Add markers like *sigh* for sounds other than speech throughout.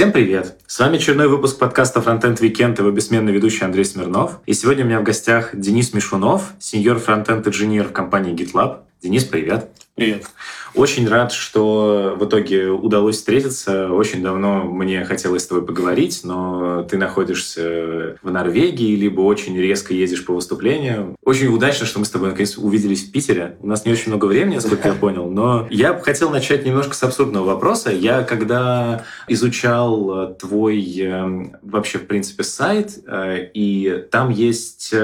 Всем привет! С вами очередной выпуск подкаста Frontend Weekend и его бессменный ведущий Андрей Смирнов. И сегодня у меня в гостях Денис Мишунов, сеньор фронтенд инженер в компании GitLab. Денис, привет! Привет! Очень рад, что в итоге удалось встретиться. Очень давно мне хотелось с тобой поговорить, но ты находишься в Норвегии, либо очень резко ездишь по выступлениям. Очень удачно, что мы с тобой наконец увиделись в Питере. У нас не очень много времени, насколько я *laughs* понял, но я бы хотел начать немножко с абсурдного вопроса. Я когда изучал э, твой э, вообще, в принципе, сайт, э, и там есть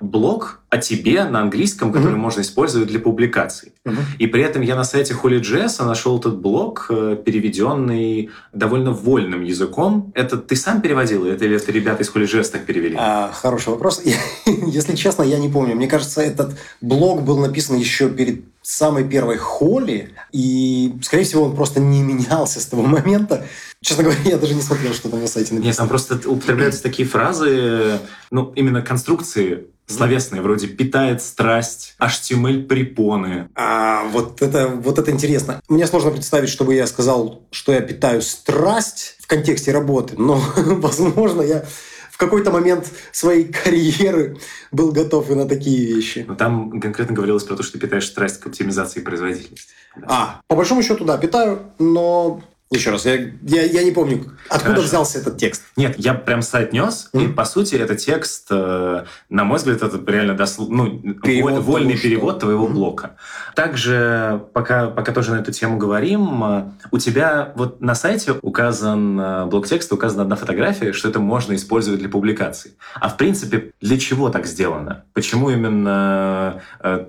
блог о тебе на английском, который mm-hmm. можно использовать для публикаций. Mm-hmm. И при этом я на сайте HolyJS нашел этот блог, э, переведенный довольно вольным языком. Это ты сам переводил, или это ребята из HolyJS так перевели? А, хороший вопрос. *laughs* Если честно, я не помню. Мне кажется, этот блог был написан еще перед самой первой Холли, и, скорее всего, он просто не менялся с того момента. Честно говоря, я даже не смотрел, что там на сайте написано. Нет, там просто употребляются такие фразы, ну, именно конструкции словесные, вроде «питает страсть», «HTML препоны». А, вот это, вот это интересно. Мне сложно представить, чтобы я сказал, что я питаю страсть в контексте работы, но, *laughs* возможно, я в какой-то момент своей карьеры был готов и на такие вещи. Но там конкретно говорилось про то, что ты питаешь страсть к оптимизации производительности. А, по большому счету, да, питаю, но еще раз, я, я, я не помню, откуда Хорошо. взялся этот текст. Нет, я прям сайт нес, mm-hmm. и по сути этот текст, э, на мой взгляд, это реально досл... ну, перевод вольный того, перевод что... твоего mm-hmm. блока. Также, пока, пока тоже на эту тему говорим, э, у тебя вот на сайте указан э, блок текста, указана одна фотография, что это можно использовать для публикации. А в принципе, для чего так сделано? Почему именно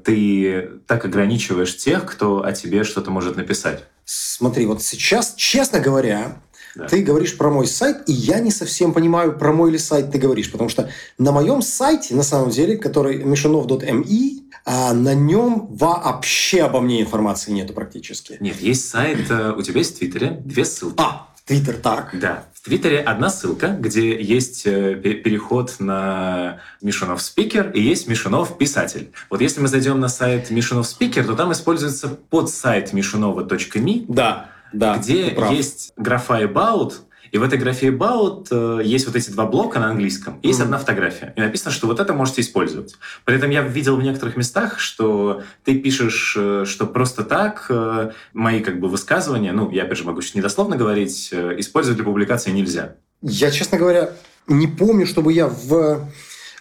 ты так ограничиваешь тех, кто о тебе что-то может написать? Смотри, вот сейчас, честно говоря, да. ты говоришь про мой сайт, и я не совсем понимаю, про мой ли сайт ты говоришь, потому что на моем сайте, на самом деле, который missionov.me, а на нем вообще обо мне информации нету практически. Нет, есть сайт, э, у тебя есть в Твиттере две ссылки. А, Твиттер, так. Да. В Твиттере одна ссылка, где есть э, переход на Мишунов Спикер и есть Мишунов Писатель. Вот если мы зайдем на сайт Мишунов Спикер, то там используется подсайт мишунова.ми, да, да, где есть графа About, и в этой графе About э, есть вот эти два блока на английском. Есть mm-hmm. одна фотография. И написано, что вот это можете использовать. При этом я видел в некоторых местах, что ты пишешь, э, что просто так э, мои как бы высказывания, ну, я опять же могу сейчас недословно говорить, использовать для публикации нельзя. Я, честно говоря, не помню, чтобы я в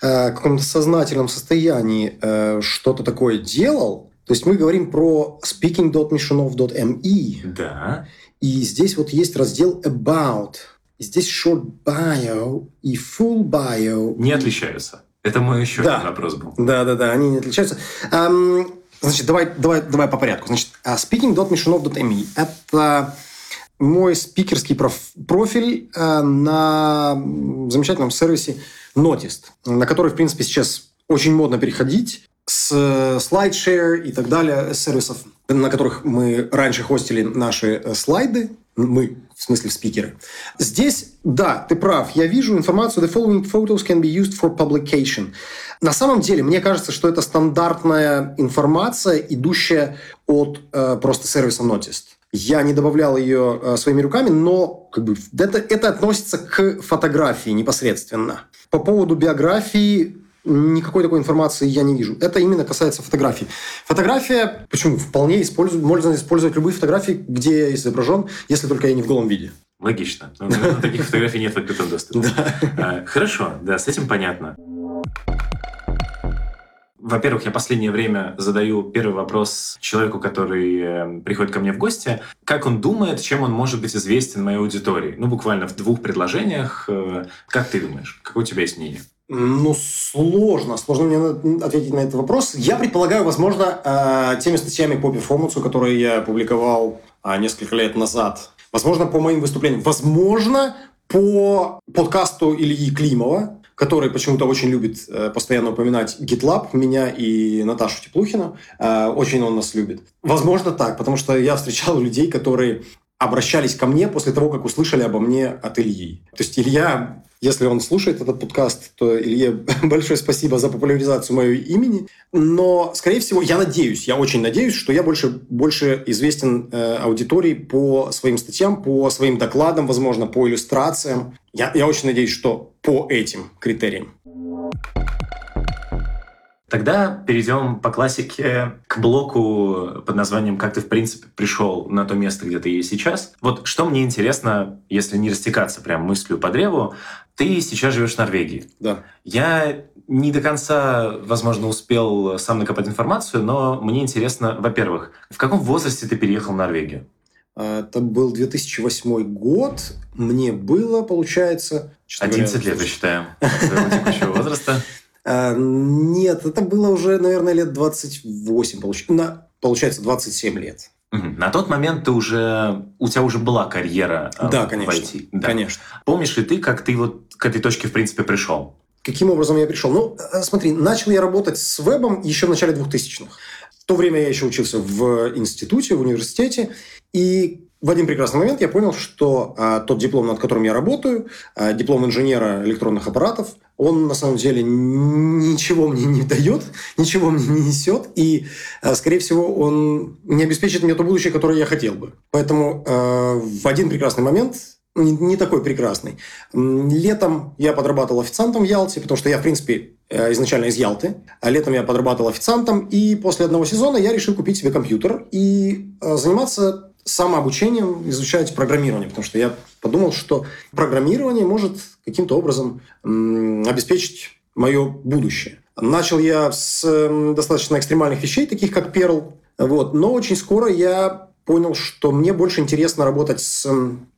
э, каком-то сознательном состоянии э, что-то такое делал. То есть мы говорим про speaking.missionov.me. Да. И здесь вот есть раздел About. Здесь Short Bio и Full Bio. Не отличаются. Это мой еще да. один вопрос был. Да, да, да, они не отличаются. Um, значит, давай, давай, давай по порядку. Значит, а, speaking.missionov.me – это мой спикерский профиль э, на замечательном сервисе Notist, на который, в принципе, сейчас очень модно переходить с SlideShare и так далее, сервисов на которых мы раньше хостили наши э, слайды, мы, в смысле спикеры. Здесь, да, ты прав, я вижу информацию «The following photos can be used for publication». На самом деле, мне кажется, что это стандартная информация, идущая от э, просто сервиса Notist. Я не добавлял ее э, своими руками, но как бы, это, это относится к фотографии непосредственно. По поводу биографии Никакой такой информации я не вижу. Это именно касается фотографий. Фотография, почему? Вполне используют, можно использовать любые фотографии, где я изображен, если только я не в голом виде. Логично. Но, но таких фотографий нет в открытом доступе. Да. Хорошо, да, с этим понятно. Во-первых, я последнее время задаю первый вопрос человеку, который э, приходит ко мне в гости. Как он думает, чем он может быть известен моей аудитории? Ну, буквально в двух предложениях. Э, как ты думаешь? Какое у тебя есть мнение? Ну, сложно. Сложно мне ответить на этот вопрос. Я предполагаю, возможно, э, теми статьями по перформансу, которые я публиковал э, несколько лет назад. Возможно, по моим выступлениям. Возможно, по подкасту Ильи Климова, который почему-то очень любит э, постоянно упоминать GitLab, меня и Наташу Теплухину. Очень он нас любит. Возможно, так, потому что я встречал людей, которые обращались ко мне после того, как услышали обо мне от Ильи. То есть Илья, если он слушает этот подкаст, то Илье *laughs* большое спасибо за популяризацию моего имени. Но, скорее всего, я надеюсь, я очень надеюсь, что я больше, больше известен э, аудитории по своим статьям, по своим докладам, возможно, по иллюстрациям. Я, я очень надеюсь, что по этим критериям. Тогда перейдем по классике к блоку под названием «Как ты, в принципе, пришел на то место, где ты есть сейчас». Вот что мне интересно, если не растекаться прям мыслью по древу, ты сейчас живешь в Норвегии. Да. Я не до конца, возможно, успел сам накопать информацию, но мне интересно, во-первых, в каком возрасте ты переехал в Норвегию? А, это был 2008 год. Мне было, получается... 11 говоря, лет, я считаю, *laughs* текущего возраста. А, нет, это было уже, наверное, лет 28, получается, получается 27 лет. На тот момент ты уже у тебя уже была карьера э, да, конечно, в IT. Да, конечно. Помнишь ли ты, как ты вот к этой точке в принципе пришел? Каким образом я пришел? Ну, э, смотри, начал я работать с вебом еще в начале 2000-х. В то время я еще учился в институте, в университете, и в один прекрасный момент я понял, что а, тот диплом, над которым я работаю, а, диплом инженера электронных аппаратов, он на самом деле ничего мне не дает, ничего мне не несет, и, а, скорее всего, он не обеспечит мне то будущее, которое я хотел бы. Поэтому а, в один прекрасный момент не, такой прекрасный. Летом я подрабатывал официантом в Ялте, потому что я, в принципе, э, изначально из Ялты. А летом я подрабатывал официантом, и после одного сезона я решил купить себе компьютер и э, заниматься самообучением изучать программирование, потому что я подумал, что программирование может каким-то образом обеспечить мое будущее. Начал я с достаточно экстремальных вещей, таких как Perl, вот, но очень скоро я понял, что мне больше интересно работать с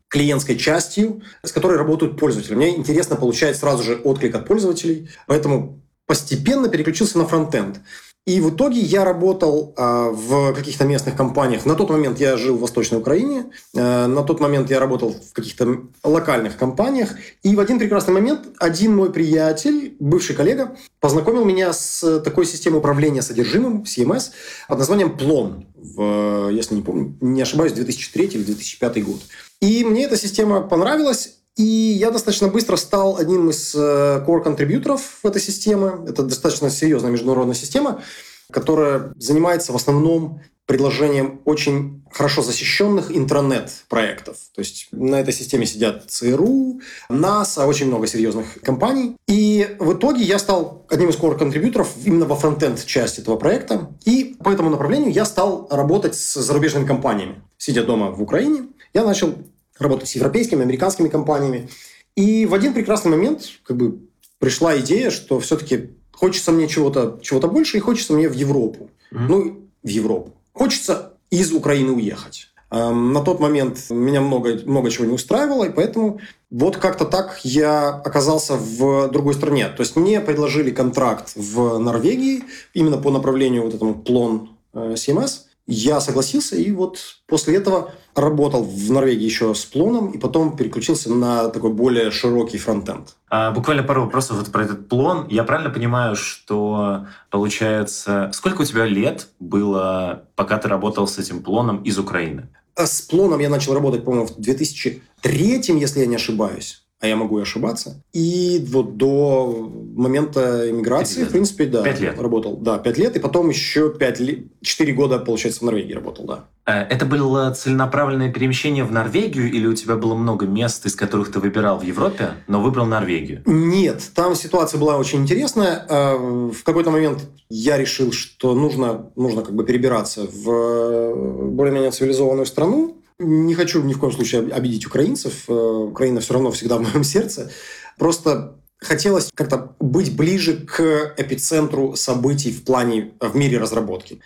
клиентской частью, с которой работают пользователи. Мне интересно получать сразу же отклик от пользователей, поэтому постепенно переключился на фронтенд. И в итоге я работал э, в каких-то местных компаниях. На тот момент я жил в Восточной Украине. Э, на тот момент я работал в каких-то локальных компаниях. И в один прекрасный момент один мой приятель, бывший коллега, познакомил меня с такой системой управления содержимым, CMS, под названием Plon. В, если не помню, не ошибаюсь, 2003 или 2005 год. И мне эта система понравилась. И я достаточно быстро стал одним из э, core-контрибьюторов этой системы. Это достаточно серьезная международная система, которая занимается в основном предложением очень хорошо защищенных интранет-проектов. То есть на этой системе сидят ЦРУ, НАСА, очень много серьезных компаний. И в итоге я стал одним из core-контрибьюторов именно во фронтенд части этого проекта. И по этому направлению я стал работать с зарубежными компаниями. Сидя дома в Украине, я начал работать с европейскими, американскими компаниями. И в один прекрасный момент как бы пришла идея, что все-таки хочется мне чего-то чего больше, и хочется мне в Европу. Mm-hmm. Ну, в Европу. Хочется из Украины уехать. Эм, на тот момент меня много, много чего не устраивало, и поэтому вот как-то так я оказался в другой стране. То есть мне предложили контракт в Норвегии именно по направлению вот этому плон CMS – я согласился, и вот после этого работал в Норвегии еще с плоном, и потом переключился на такой более широкий фронтенд. А, буквально пару вопросов вот про этот плон. Я правильно понимаю, что получается... Сколько у тебя лет было, пока ты работал с этим плоном из Украины? А с плоном я начал работать, по-моему, в 2003, если я не ошибаюсь а я могу и ошибаться. И вот до момента иммиграции, в принципе, да, пять лет. работал. Да, пять лет, и потом еще пять лет, четыре года, получается, в Норвегии работал, да. Э, это было целенаправленное перемещение в Норвегию, или у тебя было много мест, из которых ты выбирал в Европе, но выбрал Норвегию? Нет, там ситуация была очень интересная. Э, в какой-то момент я решил, что нужно, нужно как бы перебираться в более-менее цивилизованную страну, не хочу ни в коем случае обидеть украинцев. Э, Украина все равно всегда в моем *laughs* сердце. Просто хотелось как-то быть ближе к эпицентру событий в плане в мире разработки.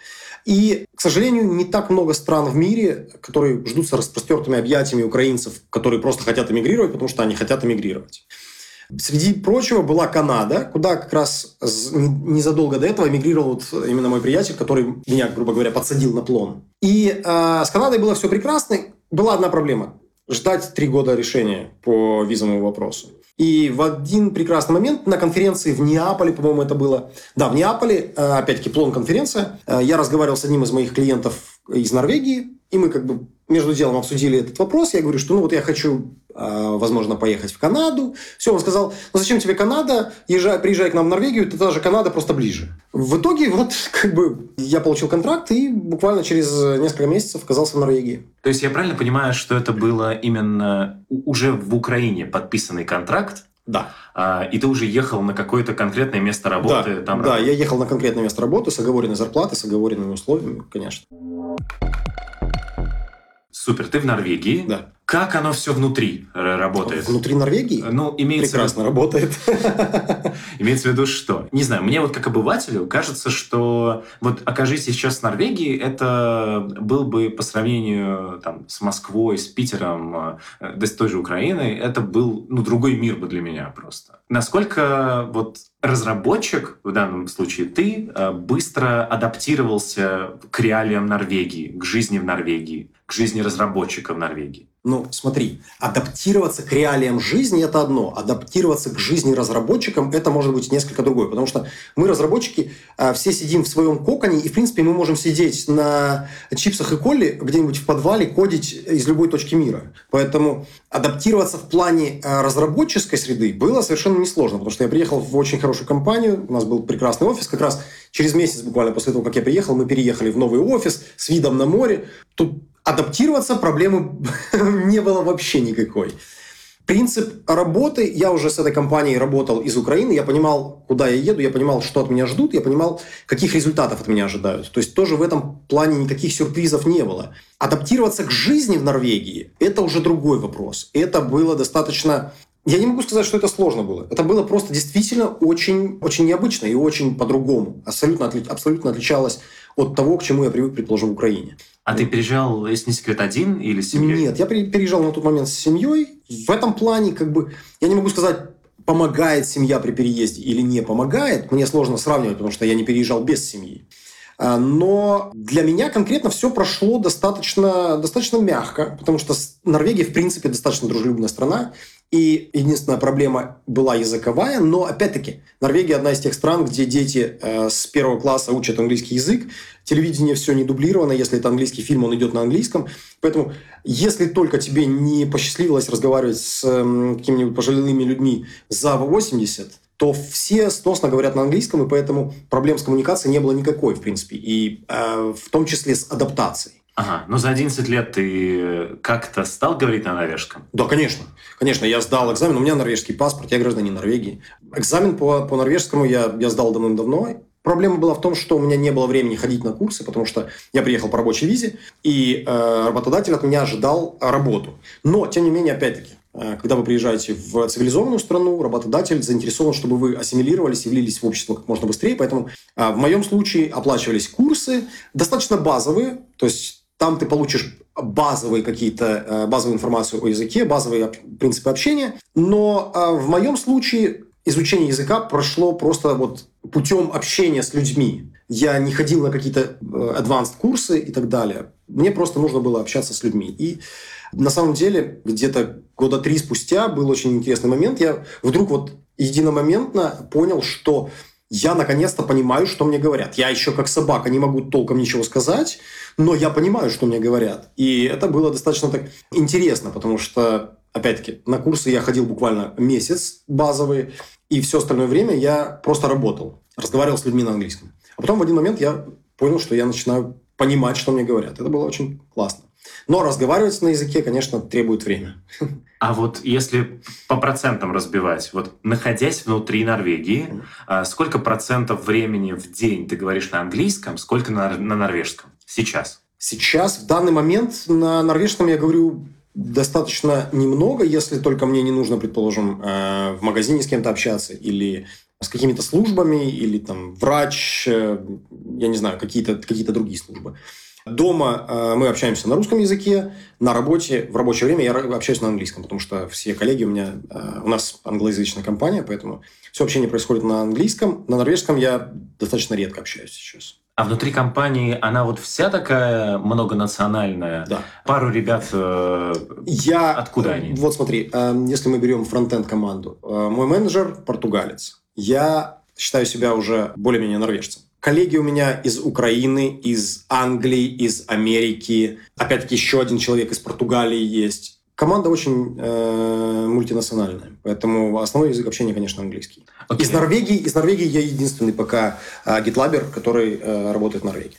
И, к сожалению, не так много стран в мире, которые ждут с распростертыми объятиями украинцев, которые просто хотят эмигрировать, потому что они хотят эмигрировать. Среди прочего была Канада, куда как раз незадолго до этого эмигрировал вот именно мой приятель, который меня, грубо говоря, подсадил на плон. И э, с Канадой было все прекрасно. Была одна проблема – ждать три года решения по визовому вопросу. И в один прекрасный момент на конференции в Неаполе, по-моему, это было, да, в Неаполе, э, опять-таки, плон конференция, э, я разговаривал с одним из моих клиентов из Норвегии, и мы как бы между делом обсудили этот вопрос. Я говорю, что ну вот я хочу, а, возможно, поехать в Канаду. Все, он сказал, ну зачем тебе Канада? Езжай, приезжай к нам в Норвегию, это та же Канада, просто ближе. В итоге вот *laughs* как бы я получил контракт и буквально через несколько месяцев оказался в Норвегии. То есть я правильно понимаю, что это было именно уже в Украине подписанный контракт, да. А, и ты уже ехал на какое-то конкретное место работы? Да, там да я ехал на конкретное место работы с оговоренной зарплатой, с оговоренными условиями, конечно. Супер, ты в Норвегии. Да. Как оно все внутри работает? Внутри Норвегии? Ну, имеется Прекрасно работает. *laughs* Имеется в виду что? Не знаю, мне вот как обывателю кажется, что вот окажись сейчас в Норвегии, это был бы по сравнению там, с Москвой, с Питером, э, да с той же Украиной, это был ну, другой мир бы для меня просто. Насколько вот разработчик, в данном случае ты, э, быстро адаптировался к реалиям Норвегии, к жизни в Норвегии, к жизни разработчика в Норвегии? Ну, смотри, адаптироваться к реалиям жизни – это одно. Адаптироваться к жизни разработчикам – это может быть несколько другое. Потому что мы, разработчики, э, все сидим в своем коконе, и, в принципе, мы можем сидеть на чипсах и коле где-нибудь в подвале, кодить из любой точки мира. Поэтому адаптироваться в плане э, разработческой среды было совершенно несложно, потому что я приехал в очень хорошую компанию, у нас был прекрасный офис, как раз через месяц буквально после того, как я приехал, мы переехали в новый офис с видом на море. Тут адаптироваться проблемы *laughs* не было вообще никакой. Принцип работы, я уже с этой компанией работал из Украины, я понимал, куда я еду, я понимал, что от меня ждут, я понимал, каких результатов от меня ожидают. То есть тоже в этом плане никаких сюрпризов не было. Адаптироваться к жизни в Норвегии – это уже другой вопрос. Это было достаточно я не могу сказать, что это сложно было. Это было просто действительно очень, очень необычно и очень по-другому. Абсолютно, абсолютно отличалось от того, к чему я привык, предположим, в Украине. А ты переезжал, если не секрет, один или с семьей? Нет, я переезжал на тот момент с семьей. В этом плане, как бы, я не могу сказать, помогает семья при переезде или не помогает. Мне сложно сравнивать, потому что я не переезжал без семьи. А, но для меня конкретно все прошло достаточно, достаточно мягко, потому что Норвегия, в принципе, достаточно дружелюбная страна. И единственная проблема была языковая, но опять-таки Норвегия одна из тех стран, где дети э, с первого класса учат английский язык, телевидение все не дублировано, если это английский фильм, он идет на английском. Поэтому если только тебе не посчастливилось разговаривать с э, какими-нибудь пожилыми людьми за 80, то все сносно говорят на английском, и поэтому проблем с коммуникацией не было никакой, в принципе, и э, в том числе с адаптацией. Ага, но за 11 лет ты как-то стал говорить на норвежском? Да, конечно. Конечно, я сдал экзамен, у меня норвежский паспорт, я гражданин Норвегии. Экзамен по, по норвежскому я, я сдал давным-давно. Проблема была в том, что у меня не было времени ходить на курсы, потому что я приехал по рабочей визе, и э, работодатель от меня ожидал работу. Но, тем не менее, опять-таки, э, когда вы приезжаете в цивилизованную страну, работодатель заинтересован, чтобы вы ассимилировались и влились в общество как можно быстрее. Поэтому э, в моем случае оплачивались курсы, достаточно базовые, то есть там ты получишь базовые какие-то, э, базовую информацию о языке, базовые принципы общения. Но э, в моем случае изучение языка прошло просто вот путем общения с людьми. Я не ходил на какие-то э, advanced курсы и так далее. Мне просто нужно было общаться с людьми. И на самом деле, где-то года три спустя был очень интересный момент. Я вдруг вот единомоментно понял, что я наконец-то понимаю, что мне говорят. Я еще как собака не могу толком ничего сказать, но я понимаю, что мне говорят. И это было достаточно так интересно, потому что, опять-таки, на курсы я ходил буквально месяц базовые, и все остальное время я просто работал, разговаривал с людьми на английском. А потом в один момент я понял, что я начинаю понимать, что мне говорят. Это было очень классно. Но разговаривать на языке, конечно, требует времени. *laughs* А вот если по процентам разбивать, вот находясь внутри Норвегии, mm. сколько процентов времени в день ты говоришь на английском, сколько на, на норвежском сейчас? Сейчас, в данный момент, на норвежском я говорю достаточно немного, если только мне не нужно, предположим, э, в магазине с кем-то общаться или с какими-то службами, или там врач, э, я не знаю, какие-то какие другие службы. Дома э, мы общаемся на русском языке, на работе, в рабочее время я общаюсь на английском, потому что все коллеги у меня, э, у нас англоязычная компания, поэтому все общение происходит на английском. На норвежском я достаточно редко общаюсь сейчас. А внутри компании она вот вся такая многонациональная? Да. Пару ребят, э, я, откуда они? Вот смотри, если мы берем фронтенд команду, мой менеджер португалец. Я считаю себя уже более-менее норвежцем. Коллеги у меня из Украины, из Англии, из Америки. Опять-таки еще один человек из Португалии есть. Команда очень э, мультинациональная, поэтому основной язык общения, конечно, английский. Okay. Из Норвегии, из Норвегии я единственный пока э, гитлабер, который э, работает в Норвегии.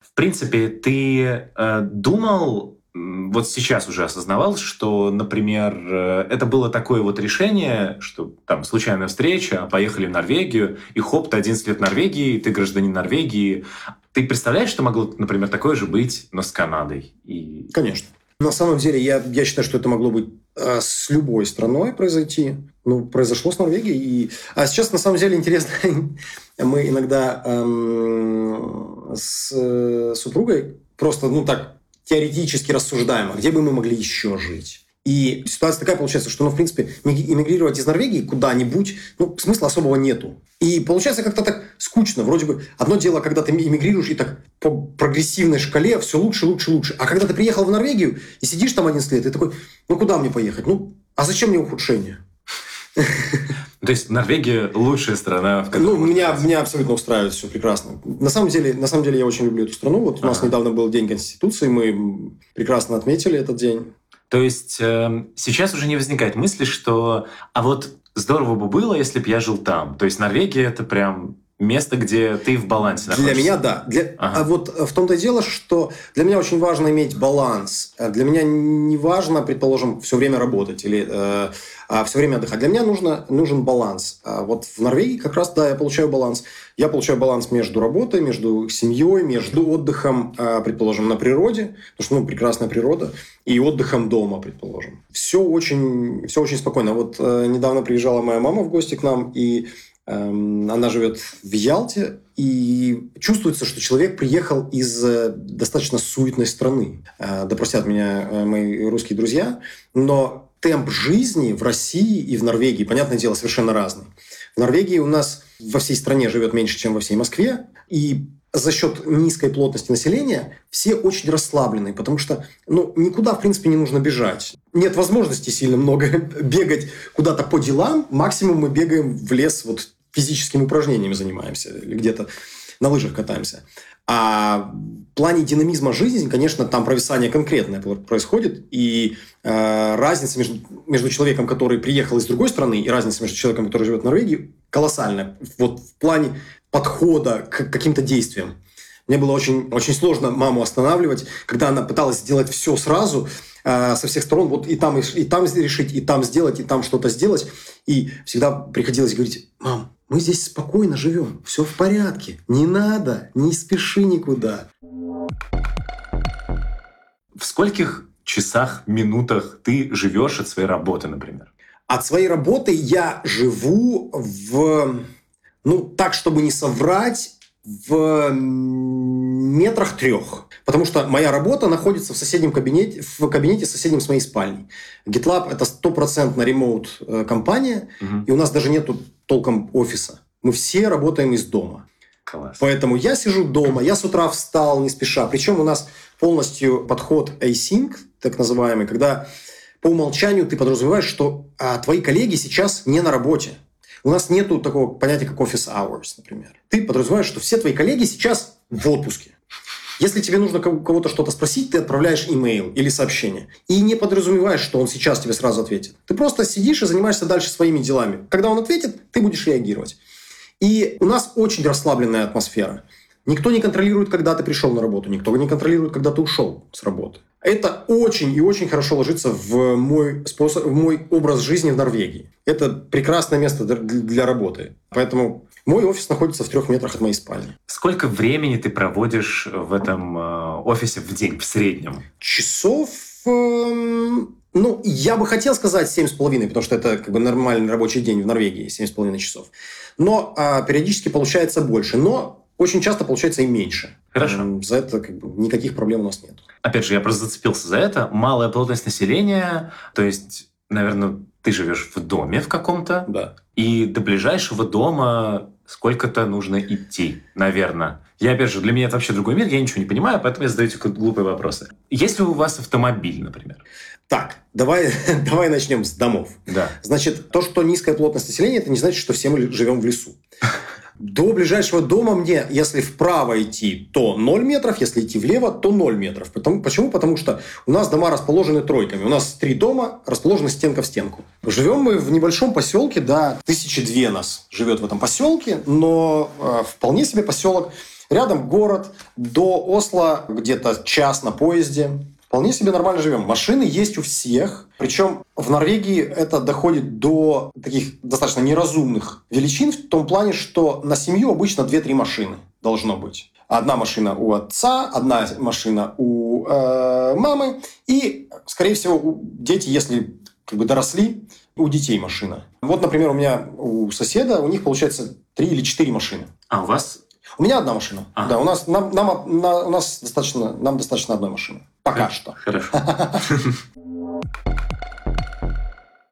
В принципе, ты э, думал вот сейчас уже осознавал, что, например, э, это было такое вот решение, что там случайная встреча, поехали в Норвегию, и хоп, ты 11 лет Норвегии, ты гражданин Норвегии. Ты представляешь, что могло, например, такое же быть, но с Канадой? И... Конечно. На самом деле, я, я считаю, что это могло быть а, с любой страной произойти. Ну, произошло с Норвегией. И... А сейчас, на самом деле, интересно, *laughs* мы иногда эм, с э, супругой просто, ну так, теоретически рассуждаем, а где бы мы могли еще жить. И ситуация такая получается, что, ну, в принципе, эмигрировать из Норвегии куда-нибудь, ну, смысла особого нету. И получается как-то так скучно. Вроде бы одно дело, когда ты эмигрируешь и так по прогрессивной шкале все лучше, лучше, лучше. А когда ты приехал в Норвегию и сидишь там 11 лет, ты такой, ну, куда мне поехать? Ну, а зачем мне ухудшение? То есть Норвегия лучшая страна, в. Ну, меня, меня абсолютно устраивает все прекрасно. На самом деле, на самом деле я очень люблю эту страну. Вот у нас недавно был День Конституции, мы прекрасно отметили этот день. То есть э, сейчас уже не возникает мысли, что а вот здорово бы было, если бы я жил там. То есть Норвегия это прям место, где ты в балансе находишься. Для меня, да. Для, ага. А вот в том-то и дело, что для меня очень важно иметь баланс. Для меня не важно, предположим, все время работать или э, все время отдыхать. Для меня нужно, нужен баланс. А вот в Норвегии как раз, да, я получаю баланс. Я получаю баланс между работой, между семьей, между отдыхом, э, предположим, на природе, потому что, ну, прекрасная природа, и отдыхом дома, предположим. Все очень, все очень спокойно. Вот э, недавно приезжала моя мама в гости к нам, и Эм, она живет в Ялте, и чувствуется, что человек приехал из э, достаточно суетной страны. Э, да простят меня мои русские друзья, но темп жизни в России и в Норвегии, понятное дело, совершенно разный. В Норвегии у нас во всей стране живет меньше, чем во всей Москве, и за счет низкой плотности населения все очень расслаблены, потому что ну, никуда, в принципе, не нужно бежать. Нет возможности сильно много *laughs* бегать куда-то по делам. Максимум мы бегаем в лес, вот физическими упражнениями занимаемся или где-то на лыжах катаемся. А в плане динамизма жизни, конечно, там провисание конкретное происходит, и э, разница между, между человеком, который приехал из другой страны, и разница между человеком, который живет в Норвегии, колоссальная. Вот в плане подхода к каким-то действиям. Мне было очень, очень сложно маму останавливать, когда она пыталась сделать все сразу, э, со всех сторон, вот и там, и, и там решить, и там сделать, и там что-то сделать. И всегда приходилось говорить, мам, мы здесь спокойно живем, все в порядке, не надо, не спеши никуда. В скольких часах, минутах ты живешь от своей работы, например? От своей работы я живу в ну, так, чтобы не соврать, в метрах трех. Потому что моя работа находится в соседнем кабинете, в кабинете соседнем с моей спальней. GitLab – это стопроцентно ремоут э, компания, угу. и у нас даже нету толком офиса. Мы все работаем из дома. Класс. Поэтому я сижу дома, я с утра встал не спеша. Причем у нас полностью подход async, так называемый, когда по умолчанию ты подразумеваешь, что а, твои коллеги сейчас не на работе. У нас нету такого понятия, как office hours, например. Ты подразумеваешь, что все твои коллеги сейчас в отпуске. Если тебе нужно кого-то что-то спросить, ты отправляешь имейл или сообщение. И не подразумеваешь, что он сейчас тебе сразу ответит. Ты просто сидишь и занимаешься дальше своими делами. Когда он ответит, ты будешь реагировать. И у нас очень расслабленная атмосфера. Никто не контролирует, когда ты пришел на работу, никто не контролирует, когда ты ушел с работы. Это очень и очень хорошо ложится в мой, способ, в мой образ жизни в Норвегии. Это прекрасное место для работы. Поэтому мой офис находится в трех метрах от моей спальни. Сколько времени ты проводишь в этом э, офисе в день в среднем? Часов... Эм, ну, я бы хотел сказать 7,5, потому что это как бы нормальный рабочий день в Норвегии, 7,5 часов. Но а, периодически получается больше. Но очень часто получается и меньше. Хорошо. За это как бы, никаких проблем у нас нет. Опять же, я просто зацепился за это. Малая плотность населения, то есть, наверное, ты живешь в доме в каком-то, да. и до ближайшего дома сколько-то нужно идти, наверное. Я, опять же, для меня это вообще другой мир, я ничего не понимаю, поэтому я задаю эти глупые вопросы. Есть ли у вас автомобиль, например? Так, давай, *laughs* давай начнем с домов. Да. Значит, то, что низкая плотность населения, это не значит, что все мы живем в лесу. До ближайшего дома мне, если вправо идти, то 0 метров, если идти влево, то 0 метров. Потому, почему? Потому что у нас дома расположены тройками. У нас три дома расположены стенка в стенку. Живем мы в небольшом поселке, да, тысячи две нас живет в этом поселке, но э, вполне себе поселок. Рядом город, до Осло где-то час на поезде. Вполне себе нормально живем. Машины есть у всех. Причем в Норвегии это доходит до таких достаточно неразумных величин в том плане, что на семью обычно 2-3 машины должно быть. Одна машина у отца, одна машина у э, мамы, и, скорее всего, дети, если как бы доросли, у детей машина. Вот, например, у меня у соседа, у них получается три или четыре машины. А у вас? У меня одна машина. Ага. Да, у нас нам, нам на, у нас достаточно нам достаточно одной машины. Пока что. Хорошо. *laughs*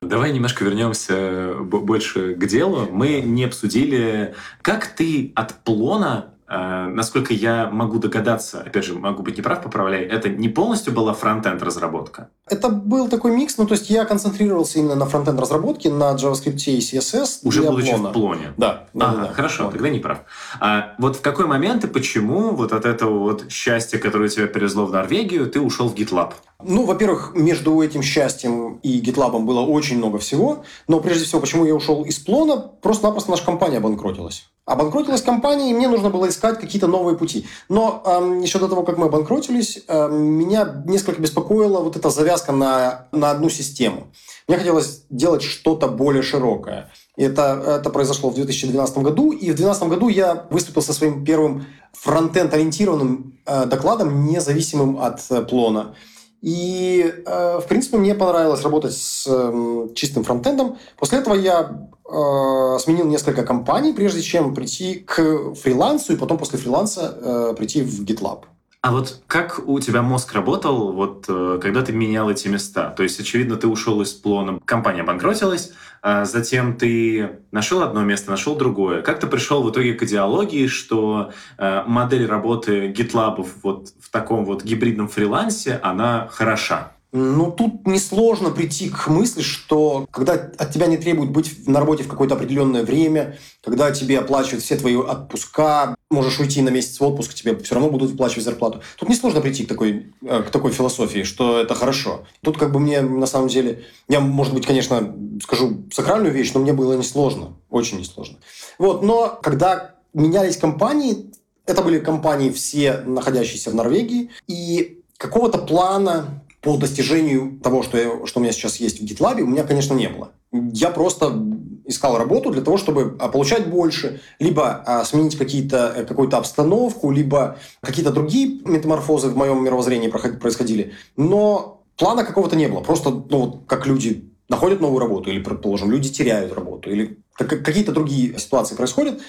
Давай немножко вернемся больше к делу. Мы не обсудили, как ты от плона Э, насколько я могу догадаться, опять же, могу быть неправ, поправляй, это не полностью была фронтенд разработка? Это был такой микс, ну то есть я концентрировался именно на фронтенд разработке, на JavaScript и CSS. Уже будучи плона. в плоне? Да. да, ага, да хорошо, вот. тогда не прав. А вот в какой момент и почему вот от этого вот счастья, которое тебя перевезло в Норвегию, ты ушел в GitLab? Ну, во-первых, между этим счастьем и GitLab было очень много всего. Но прежде всего, почему я ушел из Плона? Просто-напросто наша компания обанкротилась. Обанкротилась компания, и мне нужно было искать какие-то новые пути. Но э, еще до того, как мы обанкротились, э, меня несколько беспокоила вот эта завязка на, на одну систему. Мне хотелось делать что-то более широкое. Это, это произошло в 2012 году, и в 2012 году я выступил со своим первым фронтенд-ориентированным э, докладом, независимым от э, Плона. И, э, в принципе, мне понравилось работать с э, чистым фронтендом. После этого я э, сменил несколько компаний, прежде чем прийти к фрилансу, и потом после фриланса э, прийти в GitLab. А вот как у тебя мозг работал, вот э, когда ты менял эти места? То есть, очевидно, ты ушел из плона, компания обанкротилась, а затем ты нашел одно место, нашел другое. Как ты пришел в итоге к идеологии, что э, модель работы GitLab вот в таком вот гибридном фрилансе, она хороша? Ну, тут несложно прийти к мысли, что когда от тебя не требуют быть на работе в какое-то определенное время, когда тебе оплачивают все твои отпуска, можешь уйти на месяц в отпуск, тебе все равно будут выплачивать зарплату. Тут несложно прийти к такой, э, к такой философии, что это хорошо. Тут как бы мне на самом деле... Я, может быть, конечно, скажу сакральную вещь, но мне было несложно. Очень несложно. Вот, но когда менялись компании, это были компании все находящиеся в Норвегии, и какого-то плана по достижению того, что, я, что у меня сейчас есть в GitLab, у меня, конечно, не было. Я просто искал работу для того, чтобы а, получать больше, либо а, сменить какие-то, э, какую-то обстановку, либо какие-то другие метаморфозы в моем мировоззрении происходили. Но плана какого-то не было. Просто, ну, вот, как люди находят новую работу, или, предположим, люди теряют работу, или какие-то другие ситуации происходят.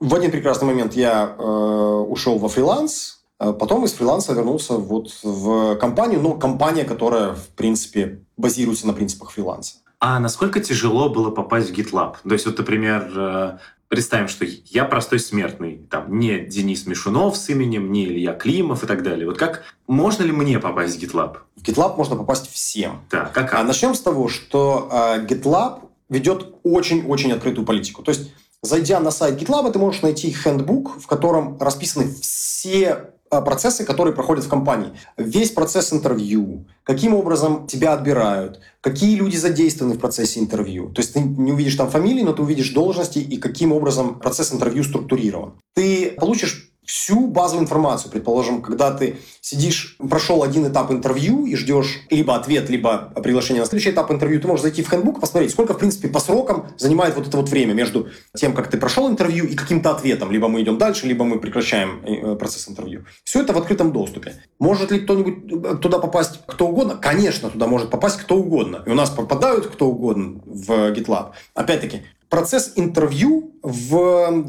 В один прекрасный момент я э, ушел во фриланс, потом из фриланса вернулся вот в компанию, но компания, которая, в принципе, базируется на принципах фриланса. А насколько тяжело было попасть в GitLab? То есть, вот, например, э, представим, что я простой смертный, там, не Денис Мишунов с именем, не Илья Климов и так далее. Вот как, можно ли мне попасть в GitLab? В GitLab можно попасть всем. Да, как? А начнем с того, что э, GitLab ведет очень-очень открытую политику. То есть, зайдя на сайт GitLab, ты можешь найти хендбук, в котором расписаны все процессы, которые проходят в компании. Весь процесс интервью, каким образом тебя отбирают, какие люди задействованы в процессе интервью. То есть ты не увидишь там фамилии, но ты увидишь должности и каким образом процесс интервью структурирован. Ты получишь всю базовую информацию. Предположим, когда ты сидишь, прошел один этап интервью и ждешь либо ответ, либо приглашение на следующий этап интервью, ты можешь зайти в хендбук, посмотреть, сколько, в принципе, по срокам занимает вот это вот время между тем, как ты прошел интервью и каким-то ответом. Либо мы идем дальше, либо мы прекращаем э, процесс интервью. Все это в открытом доступе. Может ли кто-нибудь э, туда попасть кто угодно? Конечно, туда может попасть кто угодно. И у нас попадают кто угодно в GitLab. Опять-таки, процесс интервью в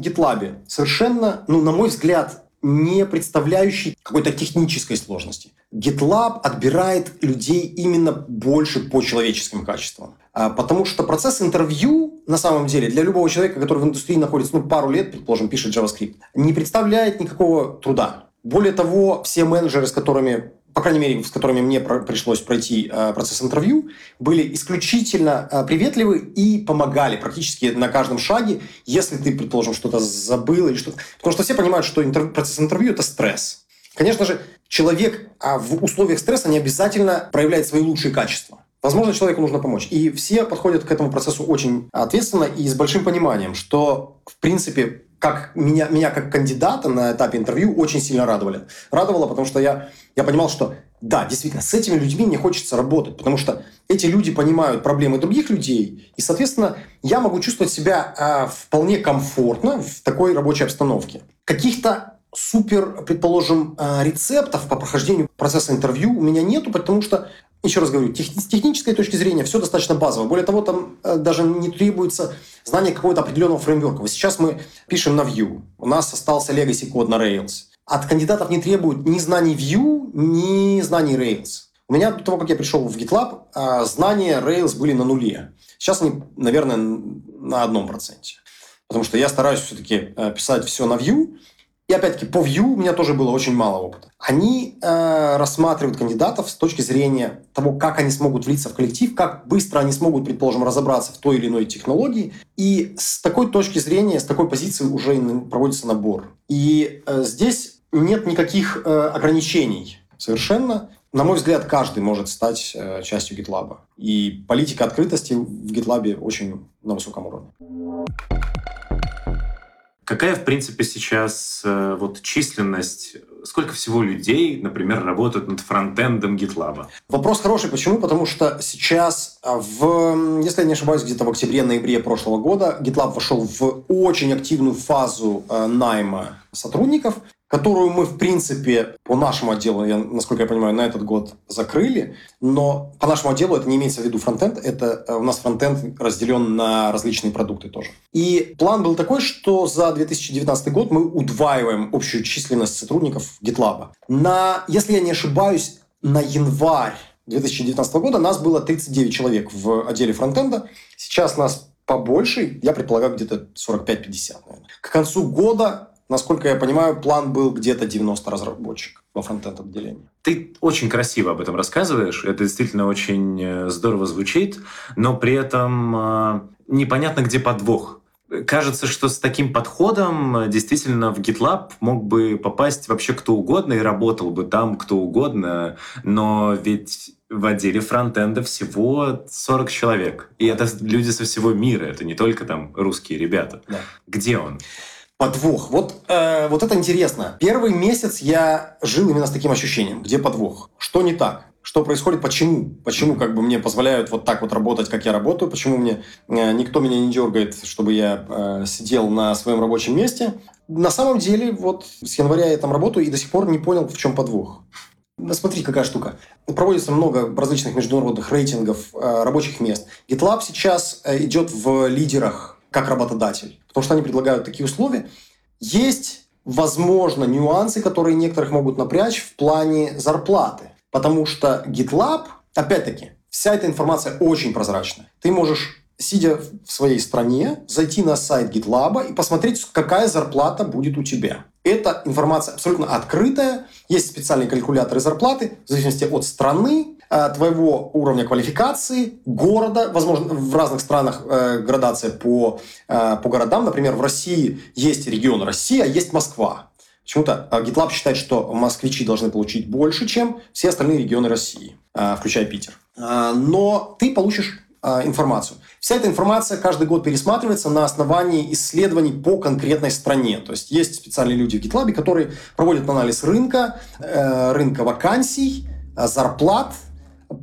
GitLab совершенно, ну, на мой взгляд, не представляющий какой-то технической сложности. GitLab отбирает людей именно больше по человеческим качествам. А, потому что процесс интервью, на самом деле, для любого человека, который в индустрии находится ну, пару лет, предположим, пишет JavaScript, не представляет никакого труда. Более того, все менеджеры, с которыми по крайней мере, с которыми мне пришлось пройти э, процесс интервью, были исключительно э, приветливы и помогали практически на каждом шаге, если ты, предположим, что-то забыл или что-то. Потому что все понимают, что интер... процесс интервью – это стресс. Конечно же, человек а в условиях стресса не обязательно проявляет свои лучшие качества. Возможно, человеку нужно помочь. И все подходят к этому процессу очень ответственно и с большим пониманием, что, в принципе, как меня, меня как кандидата на этапе интервью очень сильно радовали. Радовало, потому что я, я понимал, что да, действительно, с этими людьми мне хочется работать, потому что эти люди понимают проблемы других людей, и, соответственно, я могу чувствовать себя э, вполне комфортно в такой рабочей обстановке. Каких-то супер, предположим, э, рецептов по прохождению процесса интервью у меня нету, потому что еще раз говорю, тех, с технической точки зрения все достаточно базово. Более того, там э, даже не требуется знание какого-то определенного фреймворка. Вот сейчас мы пишем на Vue. У нас остался legacy код на Rails. От кандидатов не требуют ни знаний Vue, ни знаний Rails. У меня до того, как я пришел в GitLab, э, знания Rails были на нуле. Сейчас они, наверное, на одном проценте. Потому что я стараюсь все-таки писать все на Vue, и опять-таки по Vue у меня тоже было очень мало опыта. Они э, рассматривают кандидатов с точки зрения того, как они смогут влиться в коллектив, как быстро они смогут, предположим, разобраться в той или иной технологии. И с такой точки зрения, с такой позиции уже проводится набор. И э, здесь нет никаких э, ограничений совершенно. На мой взгляд, каждый может стать э, частью GitLab. И политика открытости в GitLab очень на высоком уровне. Какая, в принципе, сейчас э, вот численность, сколько всего людей, например, работают над фронтендом GitLab? Вопрос хороший. Почему? Потому что сейчас, а, в, если я не ошибаюсь, где-то в октябре-ноябре прошлого года GitLab вошел в очень активную фазу э, найма сотрудников которую мы, в принципе, по нашему отделу, я, насколько я понимаю, на этот год закрыли, но по нашему отделу это не имеется в виду фронтенд, это э, у нас фронтенд разделен на различные продукты тоже. И план был такой, что за 2019 год мы удваиваем общую численность сотрудников GitLab. На, если я не ошибаюсь, на январь 2019 года нас было 39 человек в отделе фронтенда. Сейчас нас побольше, я предполагаю, где-то 45-50, наверное. К концу года Насколько я понимаю, план был где-то 90 разработчиков во фронтенд отделении. Ты очень красиво об этом рассказываешь. Это действительно очень э, здорово звучит, но при этом э, непонятно, где подвох. Кажется, что с таким подходом э, действительно в GitLab мог бы попасть вообще кто угодно и работал бы там кто угодно, но ведь в отделе фронтенда всего 40 человек. И это люди со всего мира, это не только там русские ребята. Да. Где он? Подвох. Вот, э, вот это интересно. Первый месяц я жил именно с таким ощущением. Где подвох? Что не так? Что происходит? Почему? Почему как бы мне позволяют вот так вот работать, как я работаю? Почему мне э, никто меня не дергает, чтобы я э, сидел на своем рабочем месте? На самом деле, вот с января я там работаю и до сих пор не понял, в чем подвох. Смотри, какая штука. Проводится много различных международных рейтингов э, рабочих мест. GitLab сейчас э, идет в лидерах как работодатель, потому что они предлагают такие условия. Есть, возможно, нюансы, которые некоторых могут напрячь в плане зарплаты, потому что GitLab, опять-таки, вся эта информация очень прозрачна. Ты можешь сидя в своей стране, зайти на сайт GitLab и посмотреть, какая зарплата будет у тебя. Эта информация абсолютно открытая. Есть специальные калькуляторы зарплаты в зависимости от страны, твоего уровня квалификации, города, возможно, в разных странах э, градация по, э, по городам. Например, в России есть регион Россия, а есть Москва. Почему-то э, GitLab считает, что москвичи должны получить больше, чем все остальные регионы России, э, включая Питер. Э, но ты получишь информацию. Вся эта информация каждый год пересматривается на основании исследований по конкретной стране. То есть есть специальные люди в GitLab, которые проводят анализ рынка, рынка вакансий, зарплат,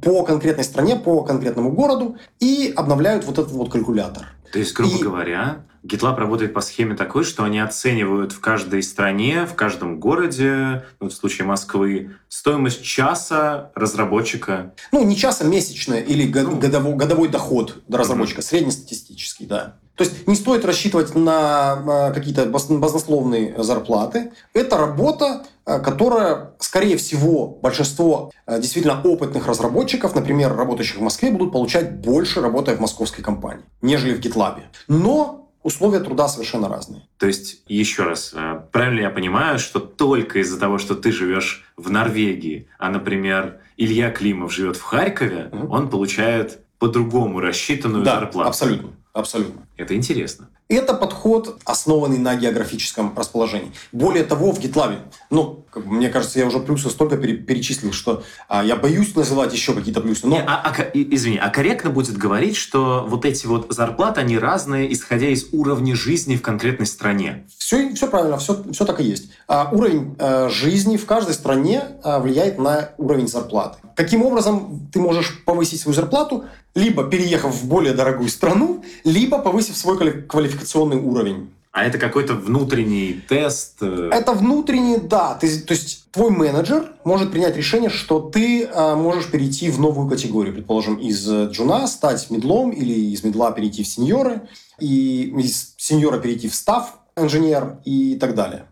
по конкретной стране, по конкретному городу и обновляют вот этот вот калькулятор. То есть, грубо и... говоря, GitLab работает по схеме такой, что они оценивают в каждой стране, в каждом городе, ну, в случае Москвы, стоимость часа разработчика. Ну, не часа, месячная или ну, годовой, годовой доход разработчика, угу. среднестатистический, да. То есть не стоит рассчитывать на какие-то баснословные зарплаты. Это работа, которая, скорее всего, большинство э, действительно опытных разработчиков, например, работающих в Москве, будут получать больше, работая в московской компании, нежели в GitLab. Но условия труда совершенно разные. То есть, еще раз, э, правильно я понимаю, что только из-за того, что ты живешь в Норвегии, а, например, Илья Климов живет в Харькове, угу. он получает по-другому рассчитанную да, зарплату. абсолютно. Абсолютно. Это интересно. Это подход, основанный на географическом расположении. Более того, в GitLab, ну, как бы, мне кажется, я уже плюсы столько перечислил, что а, я боюсь называть еще какие-то плюсы. Но... Не, а, а, извини, а корректно будет говорить, что вот эти вот зарплаты, они разные, исходя из уровня жизни в конкретной стране? Все, все правильно, все, все так и есть. А, уровень а, жизни в каждой стране а, влияет на уровень зарплаты. Каким образом ты можешь повысить свою зарплату? Либо переехав в более дорогую страну, либо повысив свой квалификационный уровень. А это какой-то внутренний тест? Э? Это внутренний, да. Ты, то есть твой менеджер может принять решение, что ты э, можешь перейти в новую категорию. Предположим, из джуна стать медлом или из медла перейти в сеньоры, и из сеньора перейти в став инженер и так далее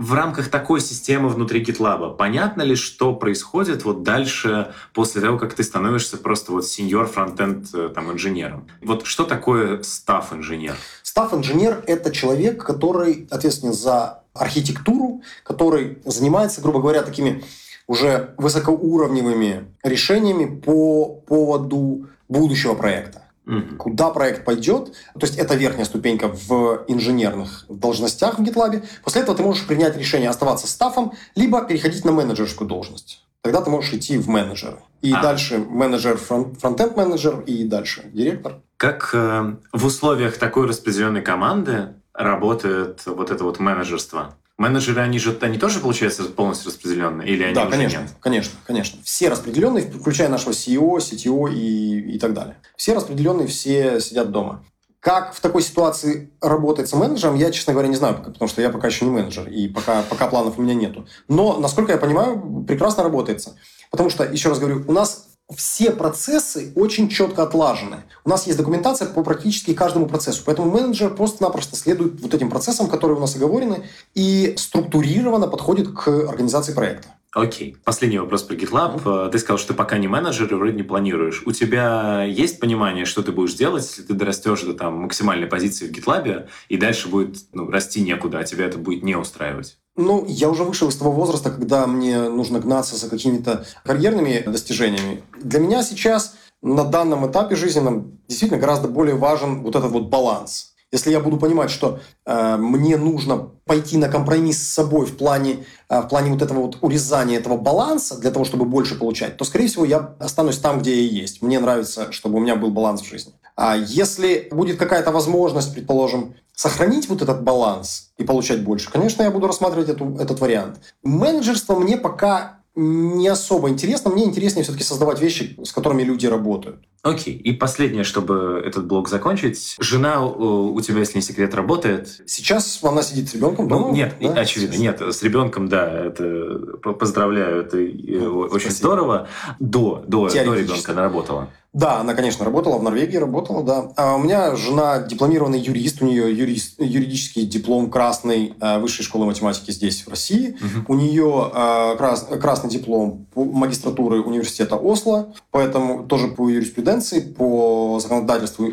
в рамках такой системы внутри GitLab понятно ли, что происходит вот дальше после того, как ты становишься просто вот сеньор фронтенд э, там инженером? Вот что такое став инженер? Став инженер это человек, который ответственен за архитектуру, который занимается, грубо говоря, такими уже высокоуровневыми решениями по поводу будущего проекта угу. куда проект пойдет. То есть это верхняя ступенька в инженерных должностях в GitLab. После этого ты можешь принять решение оставаться стафом, либо переходить на менеджерскую должность. Тогда ты можешь идти в менеджеры. И а. дальше менеджер, фронтенд менеджер и дальше директор. Как э, в условиях такой распределенной команды работает вот это вот менеджерство? Менеджеры, они же, они тоже, получается, полностью распределенные? Или они да, конечно, нет? конечно, конечно. Все распределенные, включая нашего CEO, CTO и, и так далее. Все распределенные, все сидят дома. Как в такой ситуации работать с менеджером, я, честно говоря, не знаю, потому что я пока еще не менеджер, и пока, пока планов у меня нету. Но, насколько я понимаю, прекрасно работается. Потому что, еще раз говорю, у нас все процессы очень четко отлажены. У нас есть документация по практически каждому процессу. Поэтому менеджер просто-напросто следует вот этим процессам, которые у нас оговорены, и структурированно подходит к организации проекта. Окей. Последний вопрос про GitLab. Mm-hmm. Ты сказал, что ты пока не менеджер и вроде не планируешь. У тебя есть понимание, что ты будешь делать, если ты дорастешь до там, максимальной позиции в GitLab, и дальше будет ну, расти некуда, а тебя это будет не устраивать? Ну, я уже вышел из того возраста, когда мне нужно гнаться за какими-то карьерными достижениями. Для меня сейчас на данном этапе жизненном действительно гораздо более важен вот этот вот баланс. Если я буду понимать, что э, мне нужно пойти на компромисс с собой в плане, э, в плане вот этого вот урезания этого баланса для того, чтобы больше получать, то, скорее всего, я останусь там, где я есть. Мне нравится, чтобы у меня был баланс в жизни. А если будет какая-то возможность, предположим, сохранить вот этот баланс и получать больше, конечно, я буду рассматривать эту, этот вариант. Менеджерство мне пока не особо интересно. Мне интереснее все-таки создавать вещи, с которыми люди работают. Окей. И последнее, чтобы этот блог закончить. Жена у тебя, если не секрет, работает? Сейчас она сидит с ребенком дома? Ну, нет, да? очевидно. Нет, с ребенком, да, это поздравляю, это ну, очень спасибо. здорово. До, до, до ребенка она работала. Да, она, конечно, работала в Норвегии, работала, да. А у меня жена дипломированный юрист, у нее юрист, юридический диплом красной э, высшей школы математики здесь, в России. Угу. У нее э, крас, красный диплом магистратуры университета Осло, поэтому тоже по юриспруденции, по законодательству,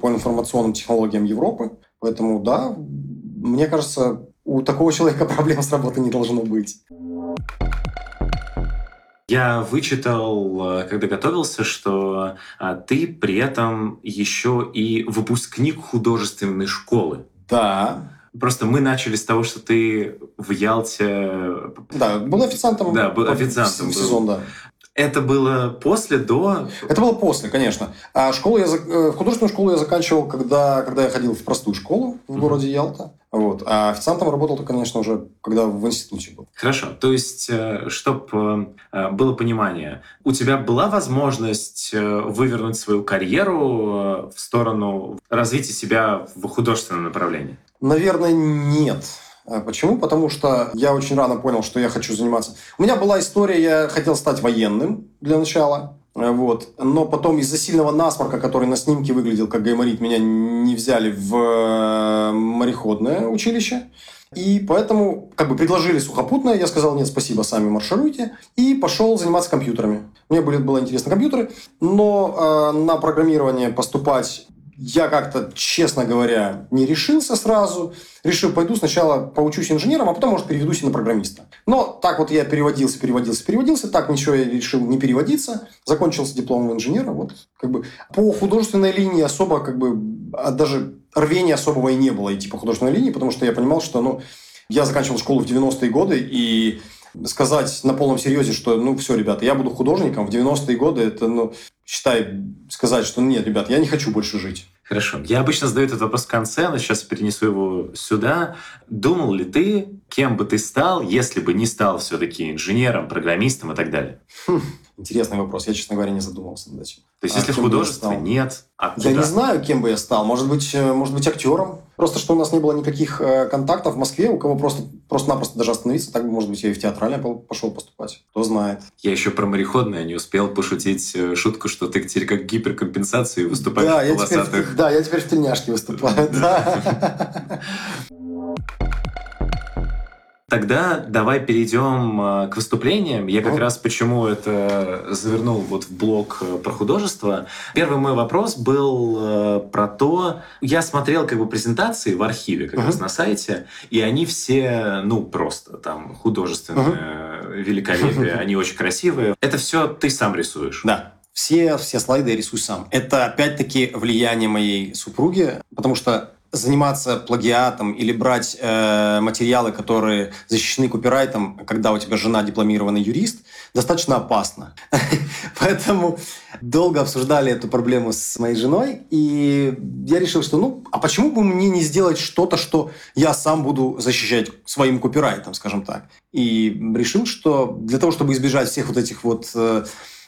по информационным технологиям Европы. Поэтому, да, мне кажется, у такого человека *laughs* проблем с работой не должно быть. Я вычитал, э, когда готовился, что а, ты при этом еще и выпускник художественной школы. Да. Просто мы начали с того, что ты в Ялте... Да, был официантом. Да, был официантом. В сезон, да. Это было после, до? Это было после, конечно. А школу я, э, художественную школу я заканчивал, когда, когда я ходил в простую школу в городе Ялта. Вот. А официантом работал, конечно, уже когда в институте был. Хорошо. То есть, э, чтобы э, было понимание, у тебя была возможность вывернуть свою карьеру в сторону развития себя в художественном направлении? Наверное, нет. А почему? Потому что я очень рано понял, что я хочу заниматься. У меня была история, я хотел стать военным для начала. Вот. Но потом из-за сильного насморка, который на снимке выглядел как гайморит, меня не взяли в э, мореходное училище. И поэтому как бы предложили сухопутное, я сказал, нет, спасибо, сами маршируйте. И пошел заниматься компьютерами. Мне были, было интересно компьютеры, но э, на программирование поступать я как-то, честно говоря, не решился сразу. Решил, пойду сначала поучусь инженером, а потом, может, переведусь и на программиста. Но так вот я переводился, переводился, переводился. Так ничего я решил не переводиться. Закончился дипломом инженера. Вот как бы по художественной линии особо как бы а даже рвения особого и не было идти по художественной линии, потому что я понимал, что ну, я заканчивал школу в 90-е годы, и сказать на полном серьезе, что, ну, все, ребята, я буду художником в 90-е годы, это, ну, считай, сказать, что нет, ребят, я не хочу больше жить. Хорошо. Я обычно задаю этот вопрос в конце, но сейчас перенесу его сюда. Думал ли ты, кем бы ты стал, если бы не стал все-таки инженером, программистом и так далее? Хм, интересный вопрос. Я, честно говоря, не задумывался над этим. То есть, а если в художестве нет, а куда? Я не знаю, кем бы я стал. Может быть, э, может быть, актером. Просто что у нас не было никаких э, контактов в Москве, у кого просто просто-напросто даже остановиться, так бы, может быть, я и в театральное пошел поступать. Кто знает. Я еще про мореходное не успел пошутить э, шутку, что ты теперь как гиперкомпенсации выступаешь да, в полосатых. Я теперь, да, я теперь в тельняшке выступаю. *laughs* Да. *laughs* Тогда давай перейдем а, к выступлениям. Я как ну. раз почему это завернул вот в блок э, про художество. Первый мой вопрос был э, про то, я смотрел как бы презентации в архиве как uh-huh. раз на сайте, и они все, ну, просто там художественное uh-huh. великолепие, *laughs* они очень красивые. Это все ты сам рисуешь? Да. Все, все слайды я рисую сам. Это опять-таки влияние моей супруги, потому что заниматься плагиатом или брать э, материалы, которые защищены копирайтом, когда у тебя жена дипломированный юрист, достаточно опасно. *laughs* Поэтому долго обсуждали эту проблему с моей женой, и я решил, что ну, а почему бы мне не сделать что-то, что я сам буду защищать своим копирайтом, скажем так. И решил, что для того, чтобы избежать всех вот этих вот э,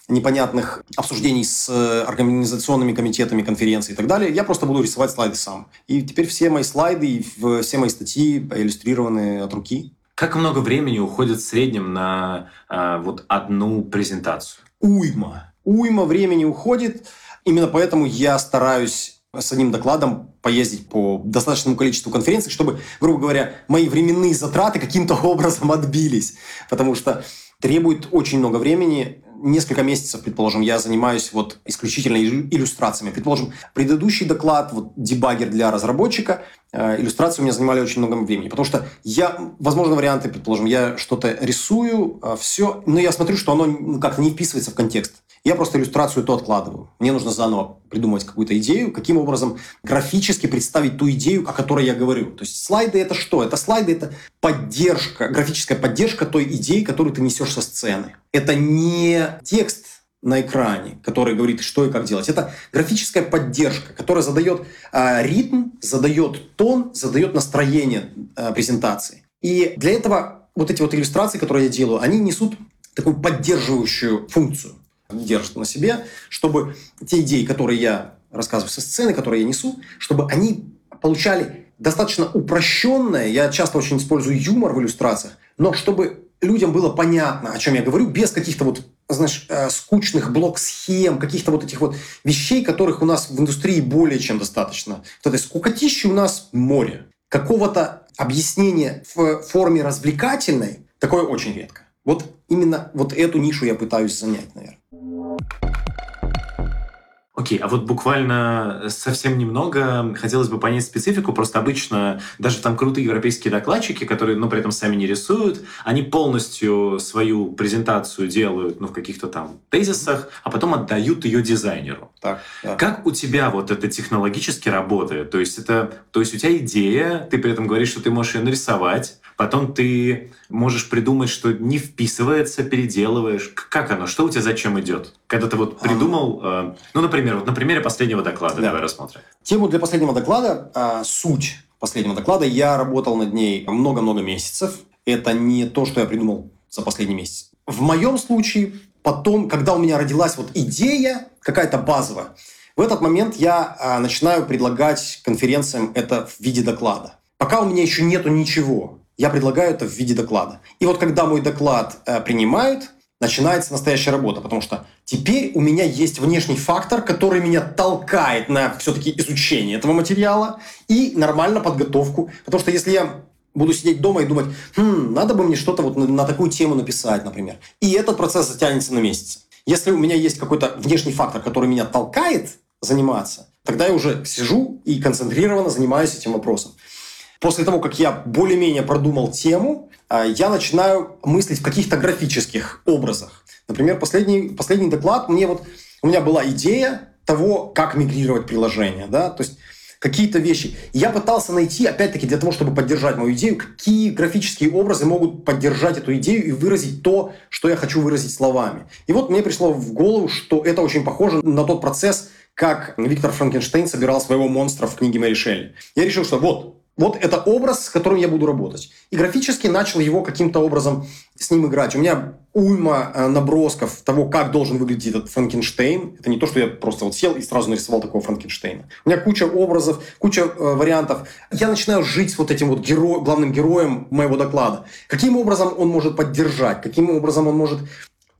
непонятных обсуждений с э, организационными комитетами конференции и так далее, я просто буду рисовать слайды сам. И теперь все мои слайды и все мои статьи иллюстрированы от руки. Как много времени уходит в среднем на э, вот одну презентацию? Уйма. Уйма времени уходит. Именно поэтому я стараюсь с одним докладом поездить по достаточному количеству конференций, чтобы, грубо говоря, мои временные затраты каким-то *laughs* образом отбились. Потому что требует очень много времени несколько месяцев, предположим, я занимаюсь вот исключительно иллюстрациями. Предположим, предыдущий доклад, вот дебагер для разработчика, э, иллюстрации у меня занимали очень много времени, потому что я, возможно, варианты, предположим, я что-то рисую, э, все, но я смотрю, что оно ну, как-то не вписывается в контекст. Я просто иллюстрацию то откладываю. Мне нужно заново придумать какую-то идею, каким образом графически представить ту идею, о которой я говорю. То есть слайды это что? Это слайды это поддержка, графическая поддержка той идеи, которую ты несешь со сцены. Это не текст на экране, который говорит, что и как делать. Это графическая поддержка, которая задает э, ритм, задает тон, задает настроение э, презентации. И для этого вот эти вот иллюстрации, которые я делаю, они несут такую поддерживающую функцию держит на себе, чтобы те идеи, которые я рассказываю со сцены, которые я несу, чтобы они получали достаточно упрощенное, я часто очень использую юмор в иллюстрациях, но чтобы людям было понятно, о чем я говорю, без каких-то вот, знаешь, э, скучных блок-схем, каких-то вот этих вот вещей, которых у нас в индустрии более чем достаточно. Вот этой скукотищи у нас море. Какого-то объяснения в форме развлекательной такое очень редко. Вот именно вот эту нишу я пытаюсь занять, наверное. Окей, а вот буквально совсем немного хотелось бы понять специфику. Просто обычно даже там крутые европейские докладчики, которые, ну, при этом сами не рисуют, они полностью свою презентацию делают, ну, в каких-то там тезисах, а потом отдают ее дизайнеру. Так, да. Как у тебя вот это технологически работает? То есть это, то есть у тебя идея, ты при этом говоришь, что ты можешь ее нарисовать, потом ты можешь придумать, что не вписывается, переделываешь. Как оно? Что у тебя зачем идет? Когда ты вот придумал, э, ну, например, вот на примере последнего доклада да. давай рассмотрим. Тему для последнего доклада, э, суть последнего доклада, я работал над ней много-много месяцев. Это не то, что я придумал за последний месяц. В моем случае, потом, когда у меня родилась вот идея какая-то базовая, в этот момент я э, начинаю предлагать конференциям это в виде доклада. Пока у меня еще нету ничего, я предлагаю это в виде доклада. И вот когда мой доклад э, принимают, начинается настоящая работа, потому что теперь у меня есть внешний фактор, который меня толкает на все-таки изучение этого материала и нормально подготовку. Потому что если я буду сидеть дома и думать, хм, надо бы мне что-то вот на, на такую тему написать, например. И этот процесс затянется на месяц. Если у меня есть какой-то внешний фактор, который меня толкает заниматься, тогда я уже сижу и концентрированно занимаюсь этим вопросом. После того, как я более-менее продумал тему, а, я начинаю мыслить в каких-то графических образах. Например, последний, последний доклад мне вот... У меня была идея того, как мигрировать приложение. Да? То есть какие-то вещи. Я пытался найти, опять-таки, для того, чтобы поддержать мою идею, какие графические образы могут поддержать эту идею и выразить то, что я хочу выразить словами. И вот мне пришло в голову, что это очень похоже на тот процесс, как Виктор Франкенштейн собирал своего монстра в книге Мэри Шелли. Я решил, что вот, вот это образ, с которым я буду работать. И графически начал его каким-то образом с ним играть. У меня уйма э, набросков того, как должен выглядеть этот Франкенштейн. Это не то, что я просто вот сел и сразу нарисовал такого Франкенштейна. У меня куча образов, куча э, вариантов. Я начинаю жить с вот этим вот геро... главным героем моего доклада. Каким образом он может поддержать, каким образом он может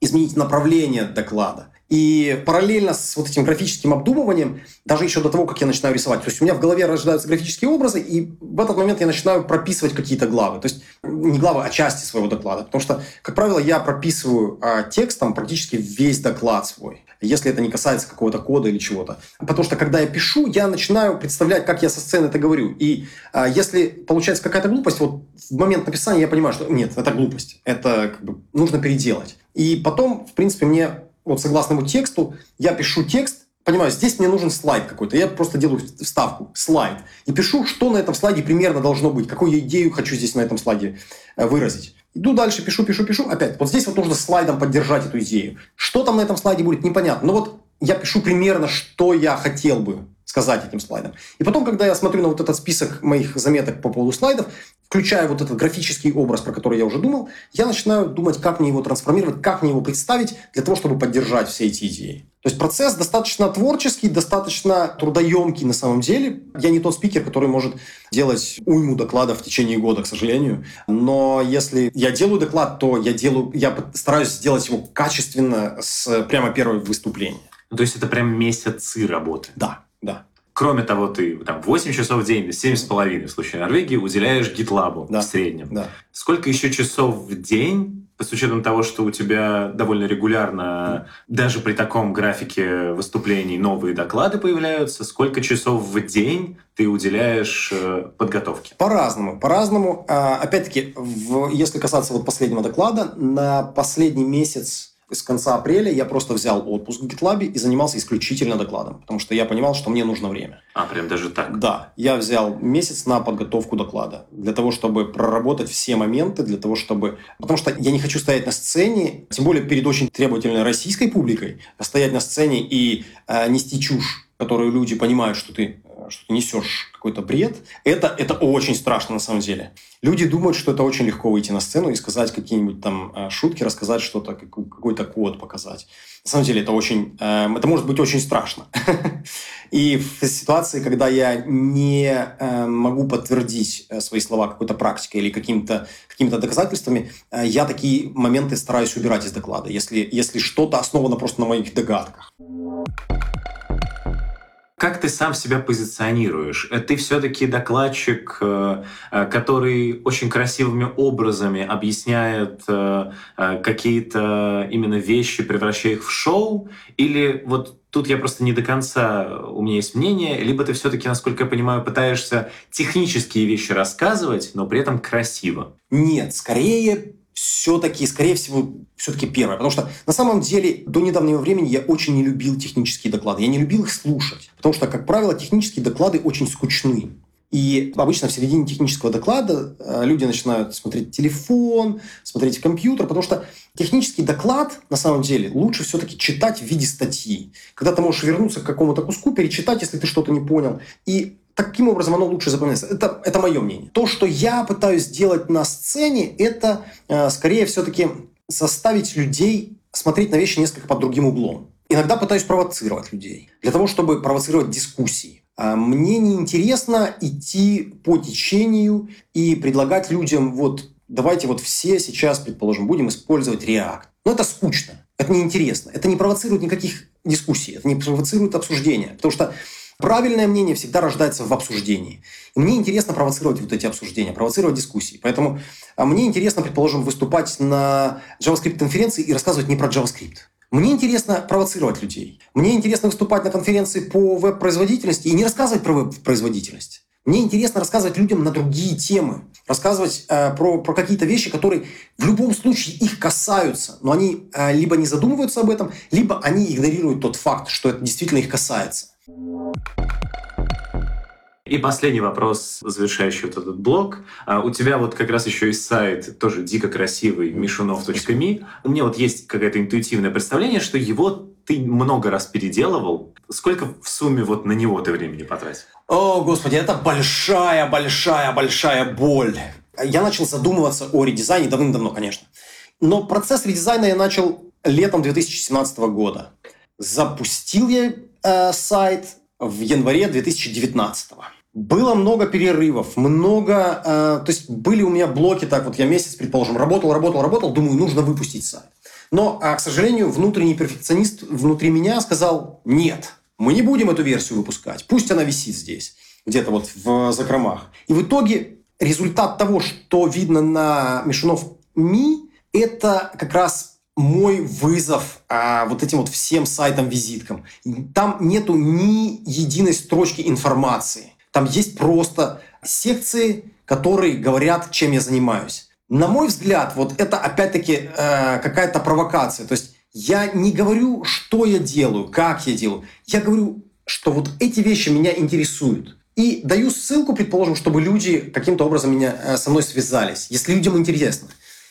изменить направление доклада. И параллельно с вот этим графическим обдумыванием, даже еще до того, как я начинаю рисовать, то есть у меня в голове рождаются графические образы, и в этот момент я начинаю прописывать какие-то главы. То есть не главы, а части своего доклада. Потому что, как правило, я прописываю а, текстом практически весь доклад свой если это не касается какого-то кода или чего-то. Потому что, когда я пишу, я начинаю представлять, как я со сцены это говорю. И а, если получается какая-то глупость, вот в момент написания я понимаю, что нет, это глупость, это как бы нужно переделать. И потом, в принципе, мне вот согласному тексту, я пишу текст, понимаю, здесь мне нужен слайд какой-то. Я просто делаю вставку, слайд. И пишу, что на этом слайде примерно должно быть, какую я идею хочу здесь на этом слайде э, выразить. Иду дальше, пишу, пишу, пишу. Опять, вот здесь вот нужно слайдом поддержать эту идею. Что там на этом слайде будет, непонятно. Но вот я пишу примерно, что я хотел бы сказать этим слайдом. И потом, когда я смотрю на вот этот список моих заметок по поводу слайдов, включая вот этот графический образ, про который я уже думал, я начинаю думать, как мне его трансформировать, как мне его представить для того, чтобы поддержать все эти идеи. То есть процесс достаточно творческий, достаточно трудоемкий на самом деле. Я не тот спикер, который может делать уйму докладов в течение года, к сожалению. Но если я делаю доклад, то я, делаю, я стараюсь сделать его качественно с прямо первого выступления. То есть это прям месяцы работы? Да, да. Кроме того, ты там 8 часов в день, 7,5 в случае Норвегии уделяешь GitLab да. в среднем. Да. Сколько еще часов в день, с учетом того, что у тебя довольно регулярно, даже при таком графике выступлений, новые доклады появляются, сколько часов в день ты уделяешь э, подготовке? По-разному. По-разному. А, опять-таки, если касаться вот последнего доклада, на последний месяц с конца апреля я просто взял отпуск в GitLab и занимался исключительно докладом, потому что я понимал, что мне нужно время. А, прям даже так? Да. Я взял месяц на подготовку доклада, для того, чтобы проработать все моменты, для того, чтобы... Потому что я не хочу стоять на сцене, тем более перед очень требовательной российской публикой, стоять на сцене и э, нести чушь, которую люди понимают, что ты что ты несешь какой-то бред, это, это очень страшно на самом деле. Люди думают, что это очень легко выйти на сцену и сказать какие-нибудь там э, шутки, рассказать что-то, какой-то код показать. На самом деле это очень, э, это может быть очень страшно. *laughs* И в ситуации, когда я не э, могу подтвердить свои слова какой-то практикой или каким-то какими доказательствами, я такие моменты стараюсь убирать из доклада, если, если что-то основано просто на моих догадках. Как ты сам себя позиционируешь? Ты все-таки докладчик, э, э, который очень красивыми образами объясняет э, какие-то именно вещи, превращая их в шоу? Или вот тут я просто не до конца, у меня есть мнение, либо ты все-таки, насколько я понимаю, пытаешься технические вещи рассказывать, но при этом красиво? Нет, скорее все-таки, скорее всего, все-таки первое. Потому что на самом деле до недавнего времени я очень не любил технические доклады. Я не любил их слушать. Потому что, как правило, технические доклады очень скучны. И обычно в середине технического доклада э, люди начинают смотреть телефон, смотреть компьютер, потому что технический доклад, на самом деле, лучше все-таки читать в виде статьи. Когда ты можешь вернуться к какому-то куску, перечитать, если ты что-то не понял, и таким образом оно лучше запоминается. Это, это мое мнение. То, что я пытаюсь сделать на сцене, это э, скорее все-таки заставить людей смотреть на вещи несколько под другим углом. Иногда пытаюсь провоцировать людей для того, чтобы провоцировать дискуссии. А мне не интересно идти по течению и предлагать людям вот давайте вот все сейчас, предположим, будем использовать React. Но это скучно, это неинтересно, это не провоцирует никаких дискуссий, это не провоцирует обсуждения. Потому что Правильное мнение всегда рождается в обсуждении. И мне интересно провоцировать вот эти обсуждения, провоцировать дискуссии. Поэтому а, мне интересно, предположим, выступать на JavaScript-конференции и рассказывать не про JavaScript. Мне интересно провоцировать людей. Мне интересно выступать на конференции по веб-производительности и не рассказывать про веб-производительность. Мне интересно рассказывать людям на другие темы, рассказывать э, про, про какие-то вещи, которые в любом случае их касаются, но они э, либо не задумываются об этом, либо они игнорируют тот факт, что это действительно их касается. И последний вопрос, завершающий вот этот блок. А, у тебя вот как раз еще есть сайт, тоже дико красивый, mishunov.me. У меня вот есть какое-то интуитивное представление, что его ты много раз переделывал. Сколько в сумме вот на него ты времени потратил? О, господи, это большая, большая, большая боль. Я начал задумываться о редизайне давным-давно, конечно. Но процесс редизайна я начал летом 2017 года. Запустил я э, сайт в январе 2019. Было много перерывов, много... Э, то есть были у меня блоки, так вот я месяц, предположим, работал, работал, работал, думаю, нужно выпустить сайт. Но, а, к сожалению, внутренний перфекционист внутри меня сказал, нет, мы не будем эту версию выпускать. Пусть она висит здесь, где-то вот в закромах. И в итоге результат того, что видно на Мишунов Ми, это как раз мой вызов а, вот этим вот всем сайтам-визиткам. Там нету ни единой строчки информации. Там есть просто секции, которые говорят, чем я занимаюсь. На мой взгляд, вот это опять-таки э, какая-то провокация. То есть я не говорю, что я делаю, как я делаю. Я говорю, что вот эти вещи меня интересуют. И даю ссылку, предположим, чтобы люди каким-то образом меня, э, со мной связались, если людям интересно.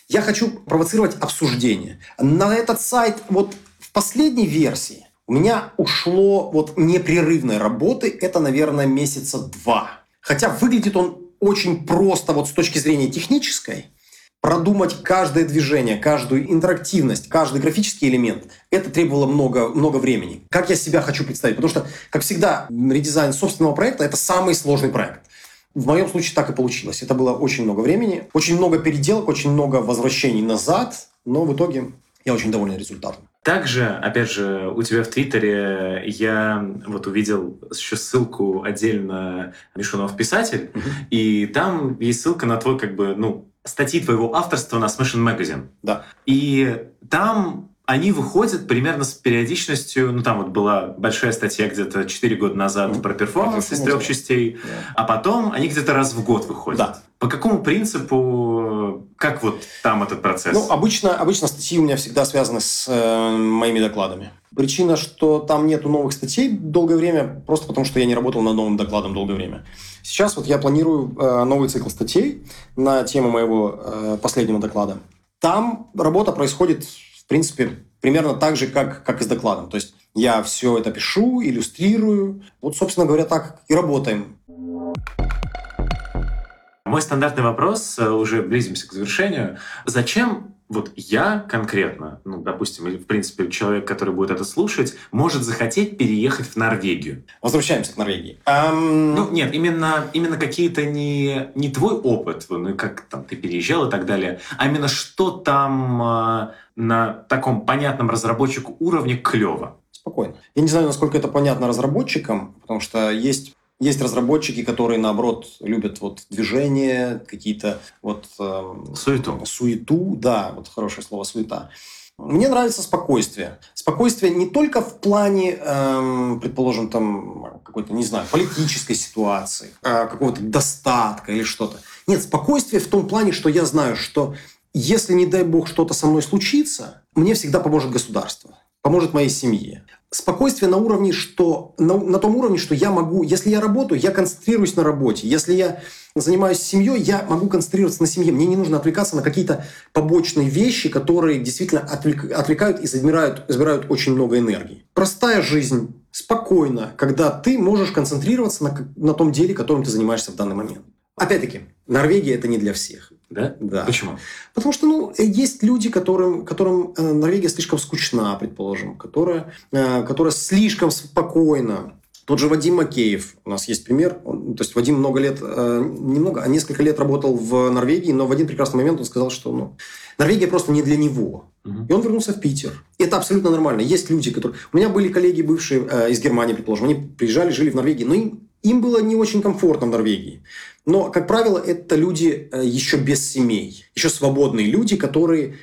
Я хочу провоцировать обсуждение. На этот сайт вот в последней версии у меня ушло вот непрерывной работы, это, наверное, месяца два. Хотя выглядит он очень просто вот с точки зрения технической, продумать каждое движение, каждую интерактивность, каждый графический элемент, это требовало много, много времени. Как я себя хочу представить? Потому что, как всегда, редизайн собственного проекта – это самый сложный проект. В моем случае так и получилось. Это было очень много времени, очень много переделок, очень много возвращений назад, но в итоге я очень доволен результатом. Также, опять же, у тебя в Твиттере я вот увидел еще ссылку отдельно Мишунов писатель, угу. и там есть ссылка на твой как бы ну статьи твоего авторства на Smashing Magazine. Да. И там они выходят примерно с периодичностью, ну там вот была большая статья где-то 4 года назад mm. про перформанс из трех частей, yeah. а потом они где-то раз в год выходят. Да. По какому принципу, как вот там этот процесс? Ну, обычно, обычно статьи у меня всегда связаны с э, моими докладами. Причина, что там нету новых статей долгое время, просто потому что я не работал над новым докладом долгое время. Сейчас вот я планирую э, новый цикл статей на тему моего э, последнего доклада. Там работа происходит в принципе, примерно так же, как, как и с докладом. То есть я все это пишу, иллюстрирую. Вот, собственно говоря, так и работаем. Мой стандартный вопрос, э, уже близимся к завершению. Зачем вот я конкретно, ну, допустим, или, в принципе, человек, который будет это слушать, может захотеть переехать в Норвегию. Возвращаемся к Норвегии. Um... Ну, нет, именно, именно какие-то не, не твой опыт, ну, как там ты переезжал и так далее, а именно что там э, на таком понятном разработчику уровне клево. Спокойно. Я не знаю, насколько это понятно разработчикам, потому что есть есть разработчики, которые, наоборот, любят вот движение, какие-то вот... Э, суету. Суету, да, вот хорошее слово «суета». Мне нравится спокойствие. Спокойствие не только в плане, эм, предположим, там какой-то, не знаю, политической ситуации, э, какого-то достатка или что-то. Нет, спокойствие в том плане, что я знаю, что если, не дай бог, что-то со мной случится, мне всегда поможет государство, поможет моей семье спокойствие на уровне, что на, на том уровне, что я могу, если я работаю, я концентрируюсь на работе. Если я занимаюсь семьей, я могу концентрироваться на семье. Мне не нужно отвлекаться на какие-то побочные вещи, которые действительно отвлек, отвлекают и забирают, забирают очень много энергии. Простая жизнь, спокойно, когда ты можешь концентрироваться на, на том деле, которым ты занимаешься в данный момент. Опять-таки, Норвегия это не для всех. Да? Да. Почему? Потому что ну, есть люди, которым, которым э, Норвегия слишком скучна, предположим, которая, э, которая слишком спокойна. Тот же Вадим Макеев, у нас есть пример. Он, то есть Вадим много лет, э, немного, а несколько лет работал в Норвегии, но в один прекрасный момент он сказал, что ну, Норвегия просто не для него. И он вернулся в Питер. И это абсолютно нормально. Есть люди, которые... У меня были коллеги бывшие э, из Германии, предположим. Они приезжали, жили в Норвегии, но им, им было не очень комфортно в Норвегии. Но, как правило, это люди э, еще без семей, еще свободные люди, которые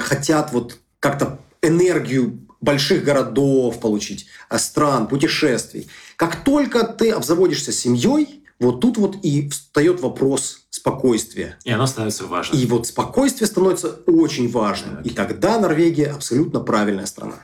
хотят вот как-то энергию больших городов получить, а, стран, путешествий. Как только ты обзаводишься семьей, вот тут вот и встает вопрос спокойствия. И оно становится важным. И вот спокойствие становится очень важным. И тогда Норвегия абсолютно правильная страна.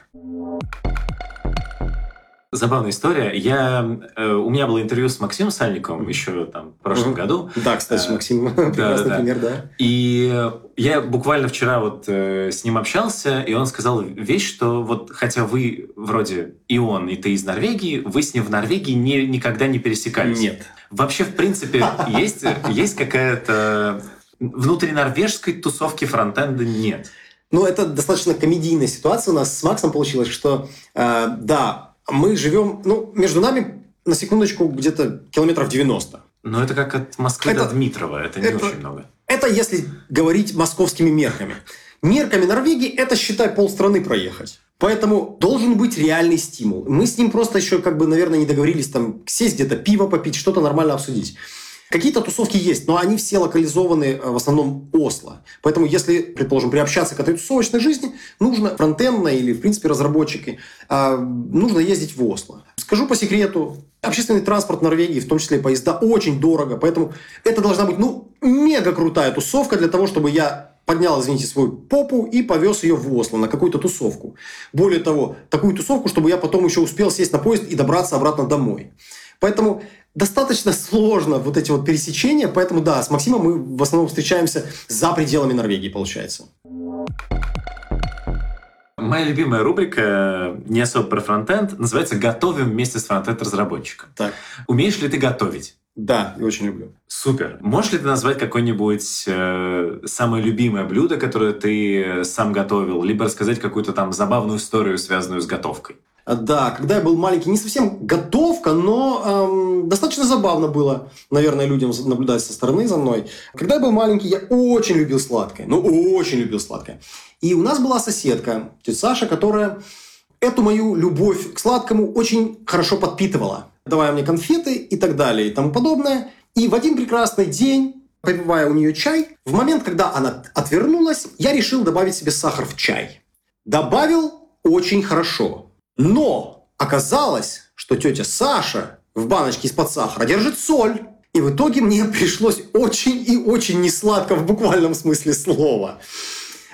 Забавная история. Я, э, у меня было интервью с Максимом Сальниковым еще там в прошлом году. Да, кстати, Э, Максим, *laughs* да, прекрасный да. пример, да. И я буквально вчера вот э, с ним общался, и он сказал вещь, что вот хотя вы вроде и он, и ты из Норвегии, вы с ним в Норвегии не, никогда не пересекались. Нет. Вообще, в принципе, *laughs* есть, есть какая-то... Внутри норвежской тусовки фронтенда нет. Ну, это достаточно комедийная ситуация у нас с Максом получилась, что, э, да, мы живем, ну, между нами, на секундочку, где-то километров 90. Но это как от Москвы Это- до Дмитрова, это не это- очень много. Это если говорить московскими мерками. Мерками Норвегии это, считай, полстраны проехать. Поэтому должен быть реальный стимул. Мы с ним просто еще, как бы, наверное, не договорились там сесть где-то пиво попить, что-то нормально обсудить. Какие-то тусовки есть, но они все локализованы э, в основном Осло. Поэтому, если, предположим, приобщаться к этой тусовочной жизни, нужно фронтендно или, в принципе, разработчики, а, нужно ездить в Осло. Скажу по секрету, общественный транспорт Норвегии, в том числе и поезда, очень дорого. Поэтому это должна быть, ну, мега крутая тусовка для того, чтобы я поднял, извините, свою попу и повез ее в Осло на какую-то тусовку. Более того, такую тусовку, чтобы я потом еще успел сесть на поезд и добраться обратно домой. Поэтому достаточно сложно вот эти вот пересечения. Поэтому да, с Максимом мы в основном встречаемся за пределами Норвегии, получается. Моя любимая рубрика, не особо про фронтенд, называется «Готовим вместе с фронтенд-разработчиком». Так. Умеешь ли ты готовить? Да, и очень люблю. Супер. Можешь ли ты назвать какое-нибудь э, самое любимое блюдо, которое ты э, сам готовил, либо рассказать какую-то там забавную историю, связанную с готовкой? Да, когда я был маленький, не совсем готовка, но эм, достаточно забавно было, наверное, людям наблюдать со стороны за мной. Когда я был маленький, я очень любил сладкое. Ну, очень любил сладкое. И у нас была соседка, тетя Саша, которая эту мою любовь к сладкому очень хорошо подпитывала. Давая мне конфеты и так далее и тому подобное. И в один прекрасный день, попивая у нее чай, в момент, когда она отвернулась, я решил добавить себе сахар в чай. Добавил очень хорошо. Но оказалось, что тетя Саша в баночке из-под сахара держит соль. И в итоге мне *laughs* пришлось очень и очень несладко в буквальном смысле слова.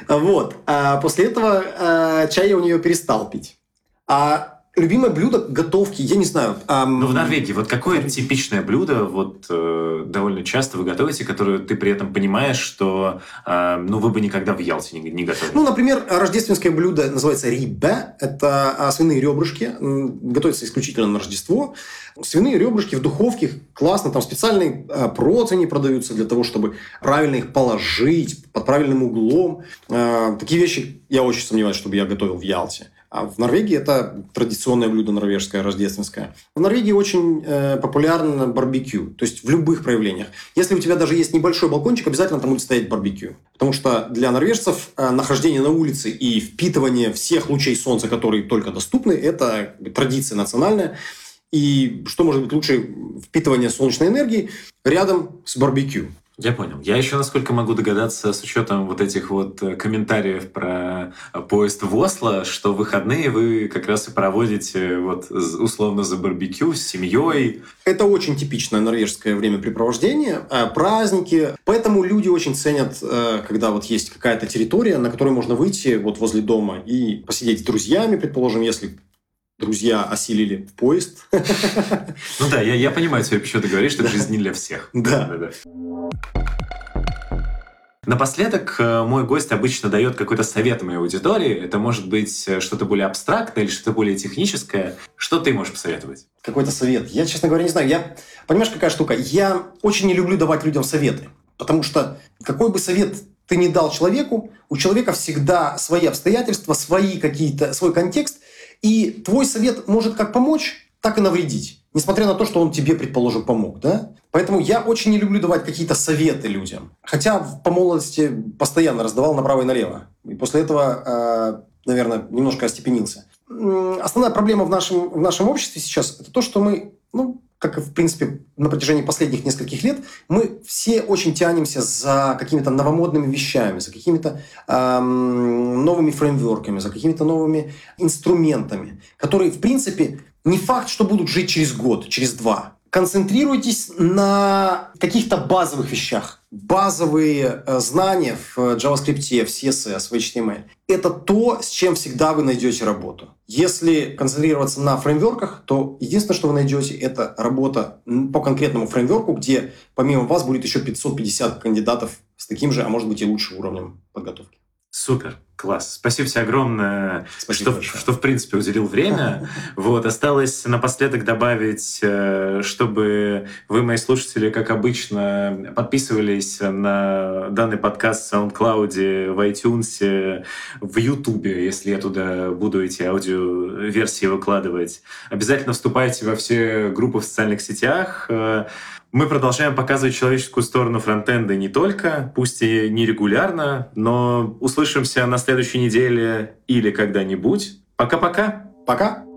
Вот. А после этого э, чай я у нее перестал пить. А любимое блюдо готовки, я не знаю. ам, Ну, в Норвегии, вот какое типичное блюдо вот э, довольно часто вы готовите, которое ты при этом понимаешь, что э, ну, вы бы никогда в Ялте не, не готовили? Ну, например, рождественское блюдо называется рибе. Это а, свиные ребрышки. Готовится исключительно на Рождество. Свиные ребрышки в духовке. Классно. Там специальные а, противни продаются для того, чтобы правильно их положить под правильным углом. А, Такие вещи я очень сомневаюсь, чтобы я готовил в Ялте. А в Норвегии это традиционное блюдо норвежское, рождественское. В Норвегии очень э, популярно барбекю, то есть в любых проявлениях. Если у тебя даже есть небольшой балкончик, обязательно там будет стоять барбекю. Потому что для норвежцев э, нахождение на улице и впитывание всех лучей солнца, которые только доступны, это традиция национальная. И что может быть лучше впитывание солнечной энергии рядом с барбекю? Я понял. Я еще, насколько могу догадаться, с учетом вот этих вот э, комментариев про э, поезд в Осло, что выходные вы как раз и проводите вот з- условно за барбекю с семьей. Это очень типичное норвежское времяпрепровождение, э, праздники. Поэтому люди очень ценят, э, когда вот есть какая-то территория, на которой можно выйти вот возле дома и посидеть с друзьями, предположим, если друзья осилили поезд. Ну да, я, я понимаю тебе, почему ты говоришь, что это жизнь не для всех. *laughs* Да. Да-да. Напоследок э, мой гость обычно дает какой-то совет моей аудитории. Это может быть э, что-то более абстрактное или что-то более техническое. Что ты можешь посоветовать? Какой-то совет. Я, честно говоря, не знаю. Я, понимаешь, какая штука? Я очень не люблю давать людям советы. Потому что какой бы совет ты ни дал человеку, у человека всегда свои обстоятельства, свои какие-то, свой контекст. И твой совет может как помочь, так и навредить. Несмотря на то, что он тебе, предположим, помог. Да? Поэтому я очень не люблю давать какие-то советы людям. Хотя по молодости постоянно раздавал направо и налево. И после этого, э, наверное, немножко остепенился. Основная проблема в нашем, в нашем обществе сейчас – это то, что мы ну, как и, в принципе, на протяжении последних нескольких лет, мы все очень тянемся за какими-то новомодными вещами, за какими-то эм, новыми фреймворками, за какими-то новыми инструментами, которые, в принципе, не факт, что будут жить через год, через два. Концентрируйтесь на каких-то базовых вещах. Базовые э, знания в JavaScript, в CSS, в HTML. Это то, с чем всегда вы найдете работу. Если концентрироваться на фреймворках, то единственное, что вы найдете, это работа по конкретному фреймворку, где помимо вас будет еще 550 кандидатов с таким же, а может быть и лучшим уровнем подготовки. Супер. Класс. Спасибо тебе огромное, Спасибо что, что, в принципе, уделил время. *laughs* Вот. Осталось напоследок добавить, э, чтобы вы, мои слушатели, как обычно, подписывались на данный подкаст в SoundCloud, в iTunes, в YouTube, если я туда буду эти аудиоверсии выкладывать. Обязательно вступайте во все группы в социальных сетях. Мы продолжаем показывать человеческую сторону фронтенда не только, пусть и нерегулярно, но услышимся на следующей неделе или когда-нибудь. Пока-пока. Пока. -пока. Пока.